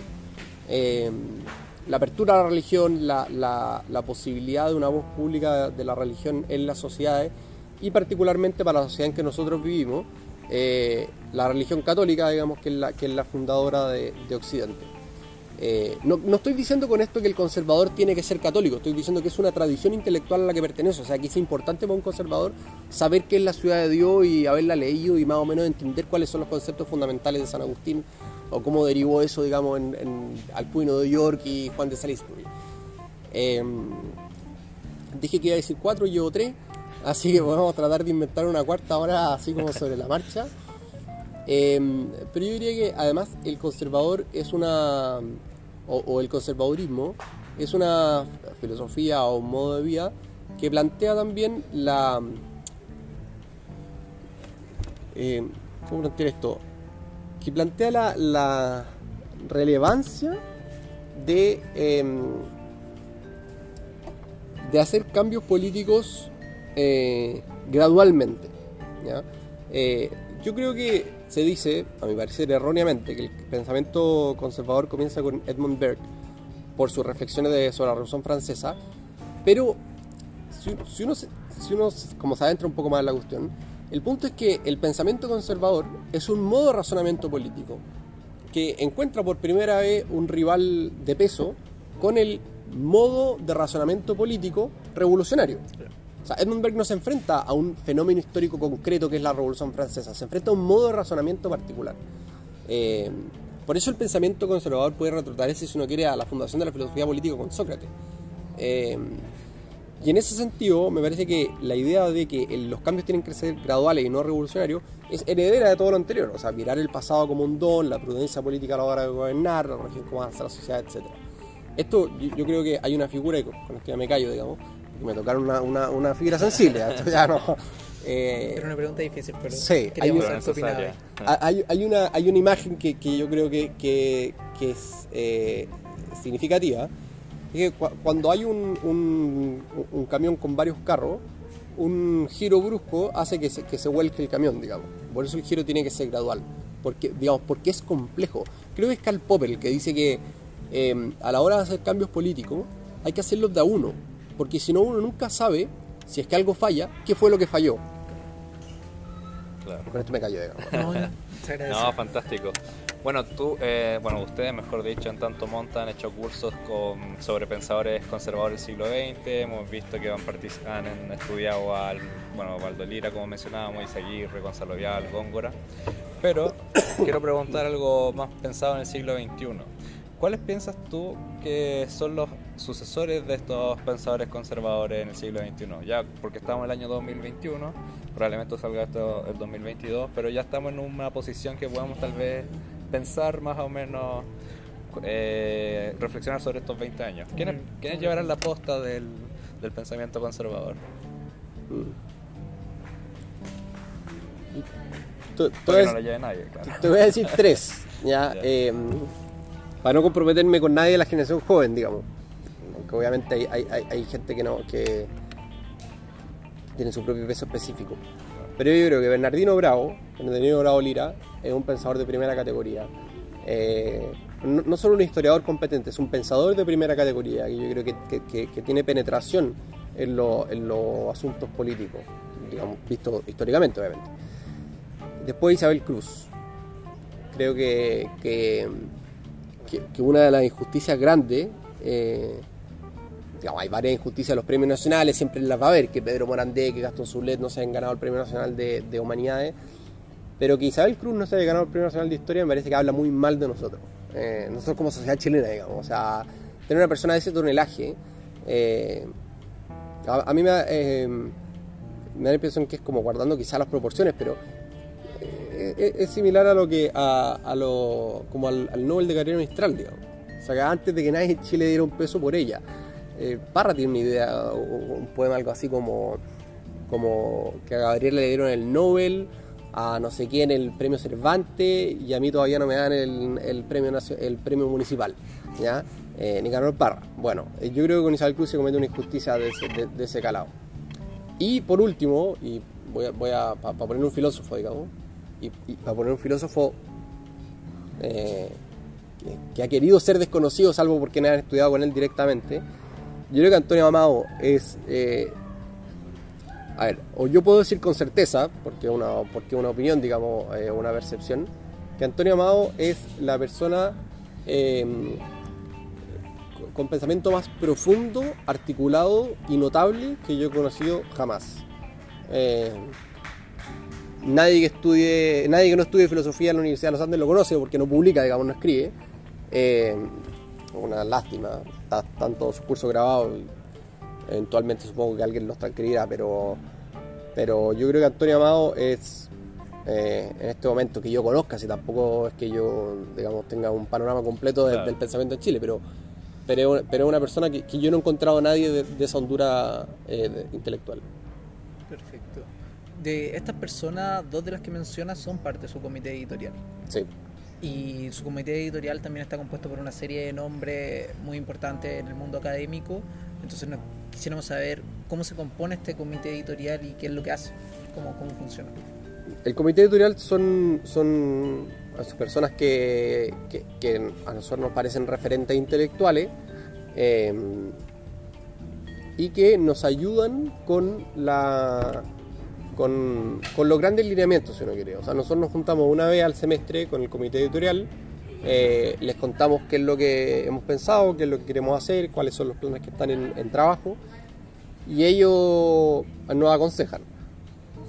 La apertura a la religión, la, posibilidad de una voz pública de la religión en las sociedades y particularmente para la sociedad en que nosotros vivimos, eh, la religión católica, digamos, que es la, que es la fundadora de, de Occidente. Eh, no, no estoy diciendo con esto que el conservador tiene que ser católico, estoy diciendo que es una tradición intelectual a la que pertenece. O sea, que es importante para un conservador saber qué es la ciudad de Dios y haberla leído y más o menos entender cuáles son los conceptos fundamentales de San Agustín o cómo derivó eso, digamos, en, en Alcuino de York y Juan de Salisbury. Eh, dije que iba a decir cuatro, llevo tres, así que vamos a tratar de inventar una cuarta ahora, así como sobre la marcha. Eh, pero yo diría que además el conservador es una, o, el conservadurismo es una filosofía o un modo de vida que plantea también la, eh, ¿cómo plantear esto? Que plantea la, relevancia de, eh, de hacer cambios políticos eh, gradualmente. Eh, yo creo que se dice, a mi parecer erróneamente, que el pensamiento conservador comienza con Edmund Burke por sus reflexiones de, sobre la Revolución Francesa, pero si, uno, si uno como se adentra un poco más en la cuestión, el punto es que el pensamiento conservador es un modo de razonamiento político que encuentra por primera vez un rival de peso con el modo de razonamiento político revolucionario. O sea, Edmund Burke no se enfrenta a un fenómeno histórico concreto que es la Revolución Francesa, se enfrenta a un modo de razonamiento particular. Eh, por eso el pensamiento conservador puede retrotraerse, si uno quiere, a la fundación de la filosofía política con Sócrates. Eh, y en ese sentido, me parece que la idea de que los cambios tienen que ser graduales y no revolucionarios es heredera de todo lo anterior. O sea, mirar el pasado como un don, la prudencia política a la hora de gobernar, la región cómo avanza la sociedad, etc. Esto, yo, yo creo que hay una figura, con esto ya me callo, digamos, que me tocaron una, una, una fibra sensible. Esto ya no. eh, Era una pregunta difícil, pero Sí, hay. Ah, hay, hay una, hay una imagen que, que yo creo que, que- que es eh, significativa. Es que cua- cuando hay un, un- un camión con varios carros, un giro brusco hace que se, que se vuelque el camión, digamos. Por eso el giro tiene que ser gradual. Porque, digamos, porque es complejo. Creo que es Karl Popper el que dice que eh, a la hora de hacer cambios políticos hay que hacerlos de a uno. Porque si no, uno nunca sabe, si es que algo falla, qué fue lo que falló. Claro. Con esto me callo, digamos. No, fantástico. Bueno, tú, eh, bueno, ustedes, mejor dicho, en tanto monta han hecho cursos con, sobre pensadores conservadores del siglo XX. Hemos visto que han, han en- estudiado al, bueno, Valdo Lira, como mencionábamos, Isaguirre, Gonzalo Vial, Góngora. Pero quiero preguntar algo más pensado en el siglo XXI. ¿Cuáles piensas tú que son los sucesores de estos pensadores conservadores en el siglo XXI? Ya, porque estamos en el año 2021, probablemente salga esto el 2022, pero ya estamos en una posición que podamos tal vez pensar más o menos, eh, reflexionar sobre estos 20 años. ¿Quiénes, quiénes llevarán la posta del, del pensamiento conservador? Tú- tú ves- no lo lleve nadie, claro. Te voy a decir tres, ya, Ya. eh, para no comprometerme con nadie de la generación joven, digamos. Aunque obviamente hay, hay, hay- hay gente que no, que tiene su propio peso específico. Pero yo creo que Bernardino Bravo, Bernardino Bravo Lira, es un pensador de primera categoría. Eh, no, solo un historiador competente, es un pensador de primera categoría, que yo creo que, que- tiene penetración en, lo- en los asuntos políticos, digamos, visto históricamente, obviamente. Después Isabel Cruz. Creo que- que una de las injusticias grandes, eh, hay varias injusticias en los premios nacionales, siempre las va a haber, que Pedro Morandé, que Gastón Zulet no se hayan ganado el Premio Nacional de, de Humanidades, pero que Isabel Cruz no se haya ganado el Premio Nacional de Historia me parece que habla muy mal de nosotros, Eh, nosotros como sociedad chilena, digamos, o sea, tener una persona de ese tonelaje, eh, a, mí me eh, me da la impresión que es como guardando quizás las proporciones, pero eh, es, similar a lo que a, lo como al, Nobel de Gabriela Mistral, digamos. O sea, que antes de que nadie en Chile diera un peso por ella. Eh, Parra tiene una idea, un poema algo así como, como que a Gabriela le dieron el Nobel, a no sé quién el premio Cervantes y a mí todavía no me dan el, premio el premio municipal, ¿ya? Eh, Nicanor Parra. Bueno, eh, yo creo que con Isabel Cruz se comete una injusticia de ese, calado. Y por último, y voy a, para poner un filósofo, digamos, y, para poner un filósofo eh, que, que ha querido ser desconocido, salvo porque no han estudiado con él directamente, yo creo que Antonio Amado es, eh, a ver, o yo puedo decir con certeza, porque una, porque una opinión, digamos, eh, una percepción, que Antonio Amado es la persona eh, con pensamiento más profundo, articulado y notable que yo he conocido jamás. Eh, nadie que estudie, nadie que no estudie filosofía en la Universidad de los Andes lo conoce porque no publica, digamos, no escribe. Eh, una lástima, está- están todos sus cursos grabados. Eventualmente supongo que alguien los transcribirá, pero, pero yo creo que Antonio Amado es eh, en este momento que yo conozca, si tampoco es que yo digamos tenga un panorama completo de- Claro. del pensamiento en Chile, pero pero, es una- pero es una persona que, que yo no he encontrado a nadie de, de esa hondura eh, de- intelectual. Perfecto. De estas personas, dos de las que mencionas son parte de su comité editorial. Sí. Y su comité editorial también está compuesto por una serie de nombres muy importantes en el mundo académico. Entonces nos quisiéramos saber cómo se compone este comité editorial y qué es lo que hace, cómo, cómo funciona. El comité editorial son, son personas que, que- que a nosotros nos parecen referentes intelectuales eh, y que nos ayudan con la con, con los grandes lineamientos, si uno quiere. O sea, nosotros nos juntamos una vez al semestre con el comité editorial, eh, les contamos qué es lo que hemos pensado, qué es lo que queremos hacer, cuáles son los planes que están en, en trabajo y ellos nos aconsejan.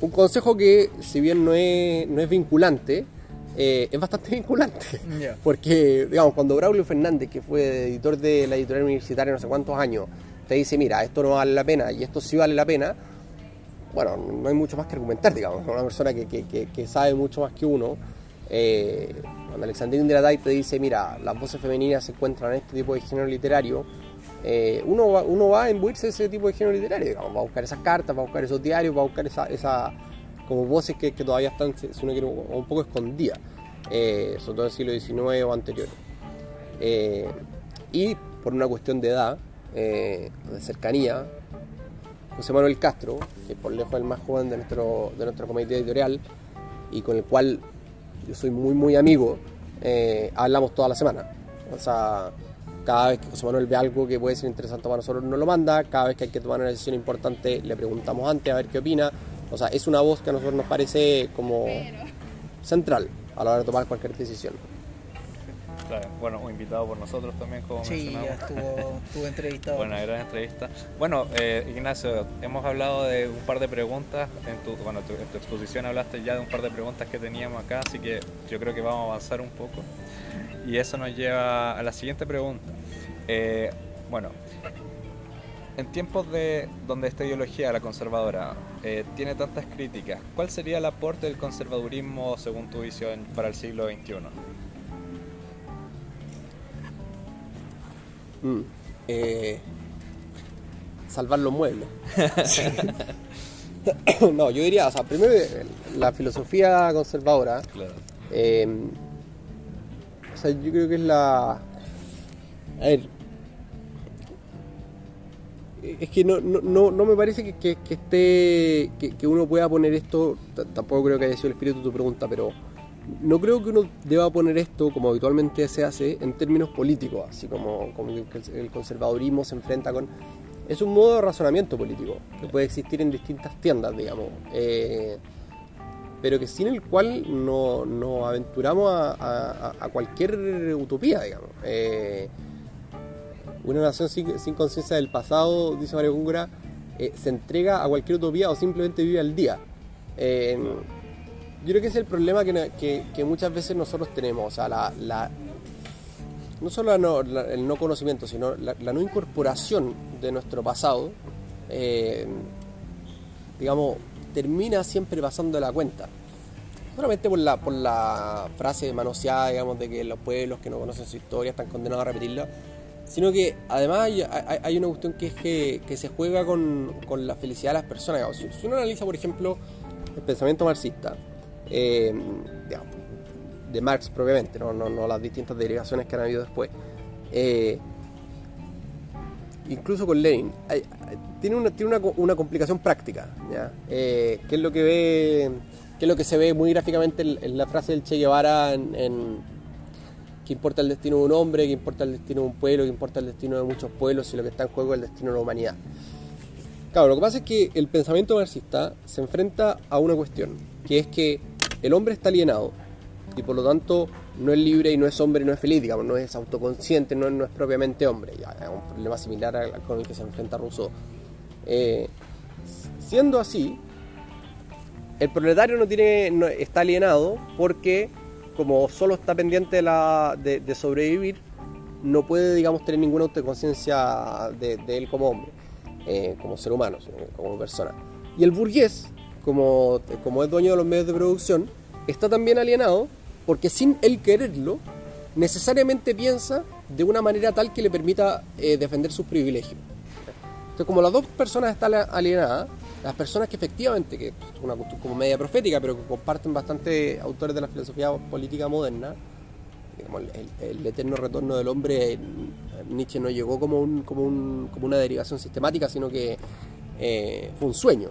Un consejo que, si bien no es, no es vinculante, eh, es bastante vinculante. Porque, digamos, cuando Braulio Fernández, que fue editor de la editorial universitaria no sé cuántos años, te dice, mira, esto no vale la pena y esto sí vale la pena, bueno, no hay mucho más que argumentar, digamos. Una persona que, que- sabe mucho más que uno. eh, cuando Alexandrine de la Day te dice, mira, las voces femeninas se encuentran en este tipo de género literario, eh, uno, va, uno va a imbuirse ese tipo de género literario, digamos, va a buscar esas cartas, va a buscar esos diarios, va a buscar esa, esa voces que, que todavía están, si uno un poco escondidas, eh, sobre todo en el siglo XIX o anterior. Eh, y por una cuestión de edad, eh, de cercanía, José Manuel Castro, que por lejos es el más joven de nuestro, de nuestro comité editorial y con el cual yo soy muy, muy amigo, eh, hablamos toda la semana. O sea, cada vez que José Manuel ve algo que puede ser interesante para nosotros, nos lo manda. Cada vez que hay que tomar una decisión importante, le preguntamos antes a ver qué opina. O sea, es una voz que a nosotros nos parece como central a la hora de tomar cualquier decisión. Claro, bueno, invitado por nosotros también, como Sí, ya mencionamos. estuvo, estuvo entrevistado. Buena, gran entrevista. Bueno, eh, Ignacio, hemos hablado de un par de preguntas. En tu, bueno, tu- en tu exposición hablaste ya de un par de preguntas que teníamos acá, así que yo creo que vamos a avanzar un poco. Y eso nos lleva a la siguiente pregunta. Eh, bueno, en tiempos de donde esta ideología, la conservadora, eh, tiene tantas críticas, ¿cuál sería el aporte del conservadurismo según tu visión para el siglo XXI? Mm. Eh, salvar los muebles. no, yo diría, o sea, primero eh, la filosofía conservadora, Claro. eh, o sea, yo creo que es la... A ver, es que no, no, no, no me parece que, que- que esté que, que uno pueda poner esto tampoco creo que haya sido el espíritu de tu pregunta pero no creo que uno deba poner esto como habitualmente se hace en términos políticos así como, el, conservadurismo se enfrenta con es un modo de razonamiento político que puede existir en distintas tiendas, digamos, eh, pero que sin el cual no, nos aventuramos a, cualquier utopía, digamos. Eh, una nación sin, conciencia del pasado, dice Mario Góngora, eh, se entrega a cualquier utopía o simplemente vive al día. Yo creo que es el problema que, muchas veces nosotros tenemos, o sea, la no solo el no conocimiento, sino la, no incorporación de nuestro pasado, eh, digamos, termina siempre pasando de la cuenta. No solamente por la, por la frase manoseada, digamos, de que los pueblos que no conocen su historia están condenados a repetirla, sino que además hay, una cuestión que es que, se juega con, la felicidad de las personas. Si, uno analiza, por ejemplo, el pensamiento marxista, eh, de Marx propiamente, no, no, las distintas derivaciones que han habido después. Eh, incluso con Lenin, tiene, una, tiene una, complicación práctica. Eh, que es lo que que es lo que se ve muy gráficamente en, la frase del Che Guevara en, que importa el destino de un hombre, que importa el destino de un pueblo, que importa el destino de muchos pueblos y lo que está en juego es el destino de la humanidad. Claro, lo que pasa es que el pensamiento marxista se enfrenta a una cuestión, que es que el hombre está alienado y por lo tanto no es libre y no es hombre y no es feliz, digamos, no es autoconsciente, no, no es propiamente hombre. Ya, es un problema similar al con el que se enfrenta Rousseau. Eh, siendo así, el proletario no tiene, está alienado porque como solo está pendiente de, sobrevivir, no puede, digamos, tener ninguna autoconciencia de, de, él como hombre, eh, como ser humano, como persona. Y el burgués, como, como es dueño de los medios de producción, está también alienado porque sin él quererlo, necesariamente piensa de una manera tal que le permita eh, defender sus privilegios. Entonces, como las dos personas están alienadas, las personas que efectivamente, que es una como media profética, pero que comparten bastante autores de la filosofía política moderna, digamos, el, eterno retorno del hombre, Nietzsche no llegó como, un, como, un, como una derivación sistemática, sino que eh, fue un sueño.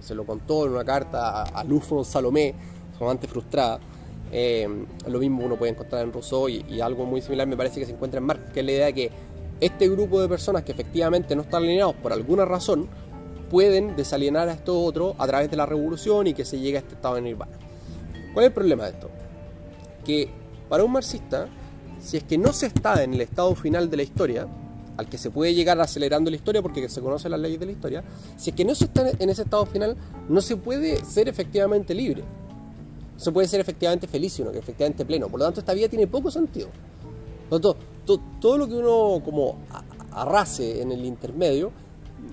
Se lo contó en una carta a, a Lufo Salomé, su amante frustrada. Eh, lo mismo uno puede encontrar en Rousseau y, algo muy similar me parece que se encuentra en Marx, que es la idea de que este grupo de personas que efectivamente no están alineados por alguna razón pueden desalienar a estos otros a través de la revolución y que se llegue a este estado de nirvana. ¿Cuál es el problema de esto? Que para un marxista, si es que no se está en el estado final de la historia, al que se puede llegar acelerando la historia porque se conocen las leyes de la historia, si es que no se está en ese estado final, no se puede ser efectivamente libre se puede ser efectivamente feliz, uno que efectivamente pleno. Por lo tanto, esta vida tiene poco sentido. Tanto, todo lo que uno como arrase en el intermedio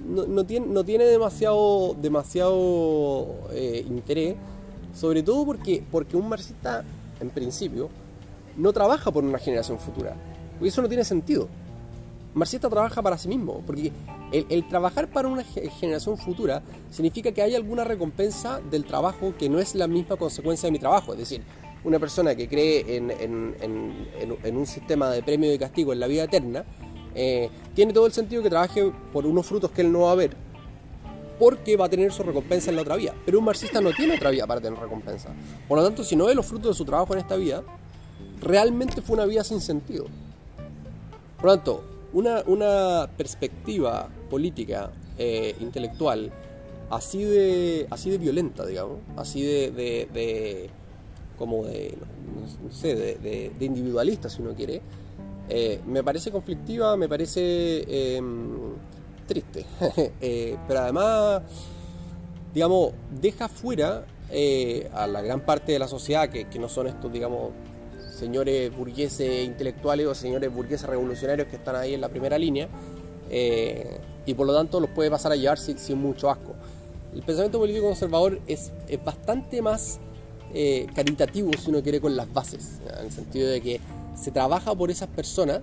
no, tiene, demasiado, eh, interés, sobre todo porque, porque un marxista, en principio, no trabaja por una generación futura. Porque eso no tiene sentido marxista trabaja para sí mismo, porque el, trabajar para una generación futura significa que hay alguna recompensa del trabajo que no es la misma consecuencia de mi trabajo. Es decir, una persona que cree en, un sistema de premio y castigo en la vida eterna, eh, tiene todo el sentido que trabaje por unos frutos que él no va a ver, porque va a tener su recompensa en la otra vida. Pero un marxista no tiene otra vida para tener recompensa. Por lo tanto, si no ve los frutos de su trabajo en esta vida, realmente fue una vida sin sentido. Por lo tanto, una, perspectiva política, eh, intelectual, así de, así de violenta, digamos, así de, de, como de, no, sé, de, individualista, si uno quiere, eh, me parece conflictiva, me parece em, triste, eh, pero además, digamos, deja fuera a la gran parte de la sociedad que, que no son estos, digamos, señores burgueses intelectuales o señores burgueses revolucionarios que están ahí en la primera línea eh, y por lo tanto los puede pasar a llevar sin, mucho asco. El pensamiento político conservador es, bastante más eh, caritativo, si uno quiere, con las bases, en el sentido de que se trabaja por esas personas.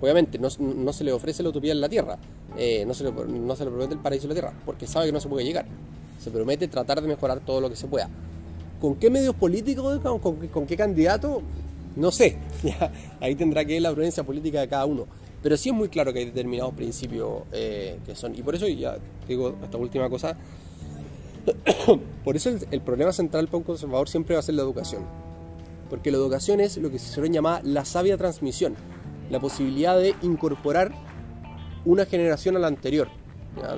Obviamente, no, se le ofrece la utopía en la tierra, eh, no, se le, no se le promete el paraíso en la tierra, porque sabe que no se puede llegar. Se promete tratar de mejorar todo lo que se pueda. ¿Con qué medios políticos? ¿Con, qué, candidato? No sé. Ahí tendrá que ver la prudencia política de cada uno. Pero sí es muy claro que hay determinados principios eh, que son. Y por eso, ya digo esta última cosa, por eso el, problema central para un conservador siempre va a ser la educación. Porque la educación es lo que se suele llamar la sabia transmisión. La posibilidad de incorporar una generación a la anterior.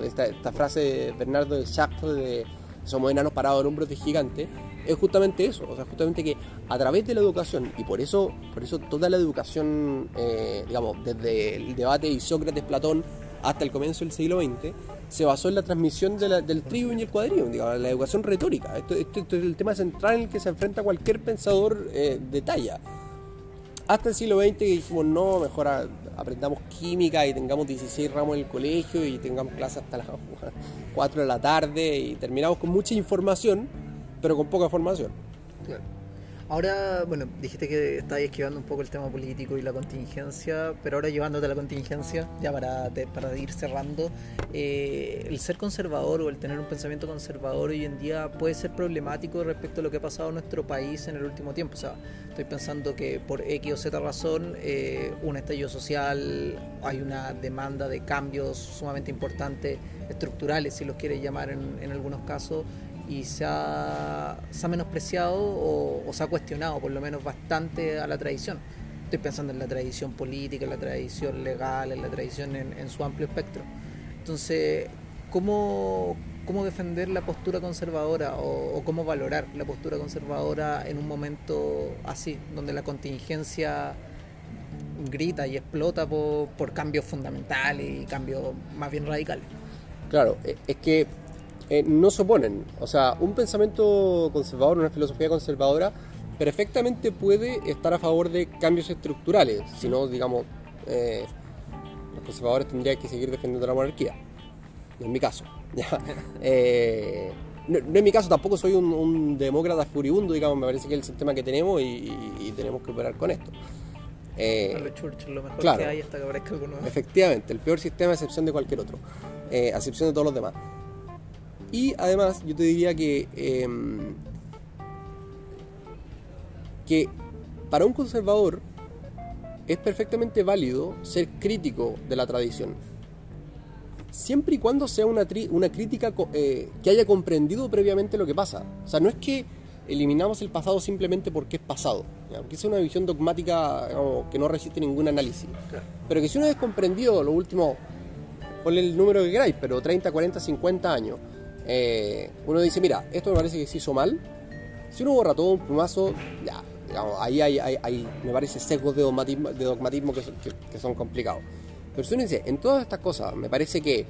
esta frase de Bernardo de Chartres de somos enanos parados en hombros de gigantes, es justamente eso, o sea, justamente que a través de la educación, y por eso, por eso toda la educación, eh, digamos, desde el debate de Sócrates, Platón, hasta el comienzo del siglo XX, se basó en la transmisión del trigo y el cuadrillo, digamos, la educación retórica. Esto, es el tema central en el que se enfrenta cualquier pensador eh, de talla. Hasta el siglo XX dijimos, no, mejor a- aprendamos química y tengamos 16 ramos en el colegio y tengamos clases hasta las 4 de la tarde y terminamos con mucha información, pero con poca formación. Ahora, bueno, dijiste que estabas esquivando un poco el tema político y la contingencia, pero ahora llevándote a la contingencia, ya para, te- para ir cerrando, eh, el ser conservador o el tener un pensamiento conservador hoy en día puede ser problemático respecto a lo que ha pasado en nuestro país en el último tiempo. O sea, estoy pensando que por X o Z razón, eh, un estallido social, hay una demanda de cambios sumamente importantes, estructurales, si los quieres llamar en, en algunos casos, y se ha, se ha menospreciado o, o se ha cuestionado por lo menos bastante a la tradición. Estoy pensando en la tradición política, en la tradición legal, en la tradición en, en su amplio espectro. Entonces, ¿cómo, cómo defender la postura conservadora o, o cómo valorar la postura conservadora en un momento así, donde la contingencia grita y explota por, por cambios fundamentales y cambios más bien radicales? Claro, eh, es que eh, no se oponen. O sea, un pensamiento conservador, una filosofía conservadora, perfectamente puede estar a favor de cambios estructurales. Si no, digamos, eh, los conservadores tendrían que seguir defendiendo la monarquía. No es mi caso. Eh, no, no es mi caso, tampoco soy un, un demócrata furibundo, digamos, me parece que es el sistema que tenemos y, y- y tenemos que operar con esto. Eh, Churchill, lo mejor claro. que hay hasta que aparezca alguno. Efectivamente, el peor sistema a excepción de cualquier otro, eh, a excepción de todos los demás. Y además, yo te diría que, eh, que para un conservador es perfectamente válido ser crítico de la tradición. Siempre y cuando sea una, tri- una crítica eh, que haya comprendido previamente lo que pasa. O sea, no es que eliminamos el pasado simplemente porque es pasado. ¿ya? Porque es una visión dogmática digamos, que no resiste ningún análisis. Pero que si uno es comprendido los últimos, ponle el número que queráis, pero 30, 40, 50 años, eh, uno dice, mira, esto me parece que se hizo mal. Si uno borra todo un plumazo, ya, digamos, ahí hay, hay- hay, me parece, sesgos de dogmatismo, de dogmatismo que, son, complicados. Pero si uno dice, en todas estas cosas, me parece que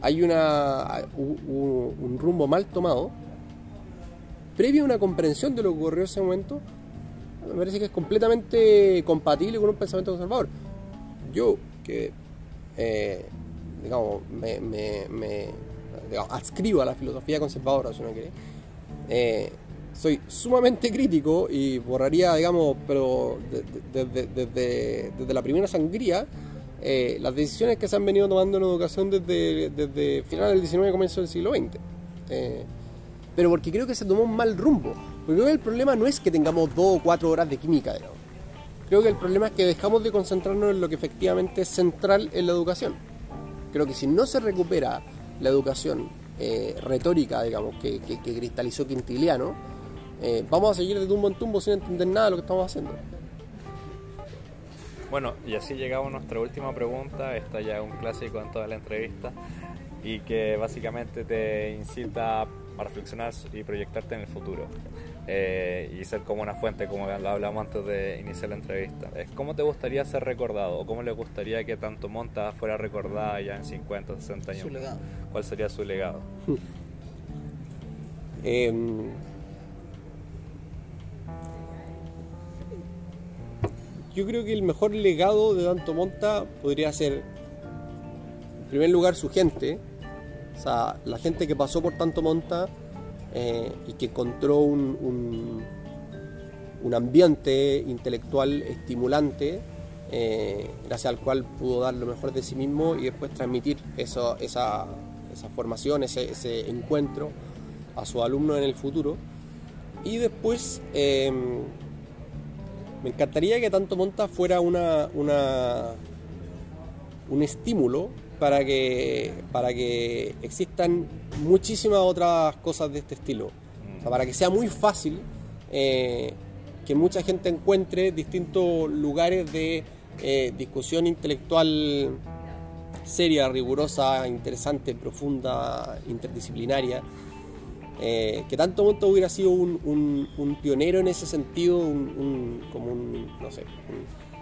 hay una, un, rumbo mal tomado, previo a una comprensión de lo que ocurrió en ese momento, me parece que es completamente compatible con un pensamiento conservador. Yo, que, eh, digamos, me, adscribo a la filosofía conservadora, si uno quiere, eh, soy sumamente crítico y borraría, digamos, pero de- de- de- de- desde, desde la primera sangría, eh, las decisiones que se han venido tomando en educación desde, desde finales del 19 y comienzo del siglo XX. Eh, pero porque creo que se tomó un mal rumbo. Porque creo que el problema no es que tengamos dos o cuatro horas de química, digamos. Creo que el problema es que dejamos de concentrarnos en lo que efectivamente es central en la educación. Creo que si no se recupera la educación eh, retórica, digamos, que, que- cristalizó Quintiliano, eh, vamos a seguir de tumbo en tumbo sin entender nada lo que estamos haciendo. Bueno, y así llegamos a nuestra última pregunta. Esta ya un clásico en toda la entrevista y que básicamente te incita a reflexionar y proyectarte en el futuro eh, y ser como una fuente, como lo hablamos antes de iniciar la entrevista. Es ¿Cómo te gustaría ser recordado o cómo le gustaría que tanto Monta fuera recordada ya en 50, 60 años? Su legado. ¿Cuál sería su legado? Eh, yo creo que el mejor legado de Danto Monta podría ser, en primer lugar, su gente, o sea, la gente que pasó por Tanto Monta eh, y que encontró un, un, ambiente intelectual estimulante, eh, gracias al cual pudo dar lo mejor de sí mismo y después transmitir eso, esa, esa formación, ese, ese encuentro a sus alumnos en el futuro. Y después eh, me encantaría que Tanto Monta fuera una, una, un estímulo para que, para que existan muchísimas otras cosas de este estilo. Para que sea muy fácil eh, que mucha gente encuentre distintos lugares de eh, discusión intelectual seria, rigurosa, interesante, profunda, interdisciplinaria. Eh, que tanto Monta hubiera sido un, un- pionero en ese sentido, un, como un, no sé,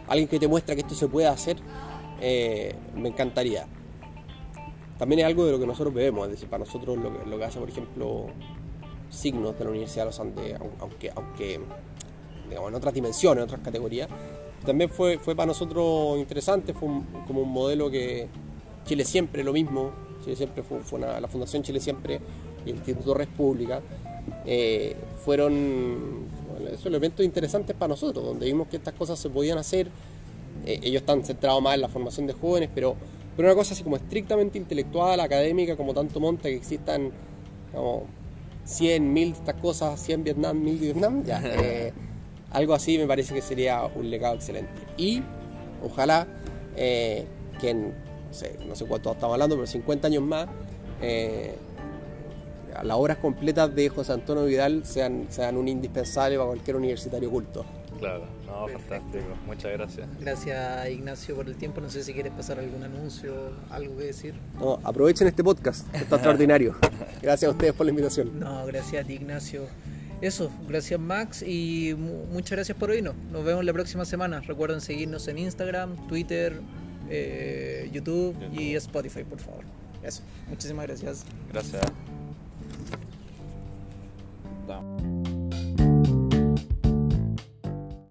alguien que te muestra que esto se puede hacer, eh, me encantaría. También es algo de lo que nosotros bebemos, es decir, para nosotros lo que, lo que hace, por ejemplo, Signos de la Universidad de los Andes, au- aunque, aunque digamos, en otras dimensiones, en otras categorías, también fue, fue para nosotros interesante, fue un- como un modelo que Chile Siempre, lo mismo, Chile Siempre fue, fue la Fundación Chile Siempre y el Instituto Red Pública, eh, fueron esos elementos interesantes para nosotros, donde vimos que estas cosas se podían hacer, eh, ellos están centrados más en la formación de jóvenes, pero, pero una cosa así como estrictamente intelectual, académica, como tanto monta, que existan como 100, 1000 de estas cosas, 100 Vietnam, 1000 Vietnam, ya. eh, algo así me parece que sería un legado excelente. Y ojalá eh, que en, no sé, no sé cuánto estamos hablando, pero 50 años más, eh, las obras completas de José Antonio Vidal sean, sean un indispensable para cualquier universitario culto. Claro, no, fantástico. Muchas gracias. Gracias Ignacio por el tiempo. No sé si quieres pasar algún anuncio, algo que decir. No, aprovechen este podcast, está extraordinario. Gracias a ustedes por la invitación. No, gracias a ti Ignacio. Eso, gracias Max y muchas gracias por oírnos. Nos vemos la próxima semana. Recuerden seguirnos en Instagram, Twitter, YouTube, YouTube y Spotify, por favor. Eso, muchísimas gracias. Gracias.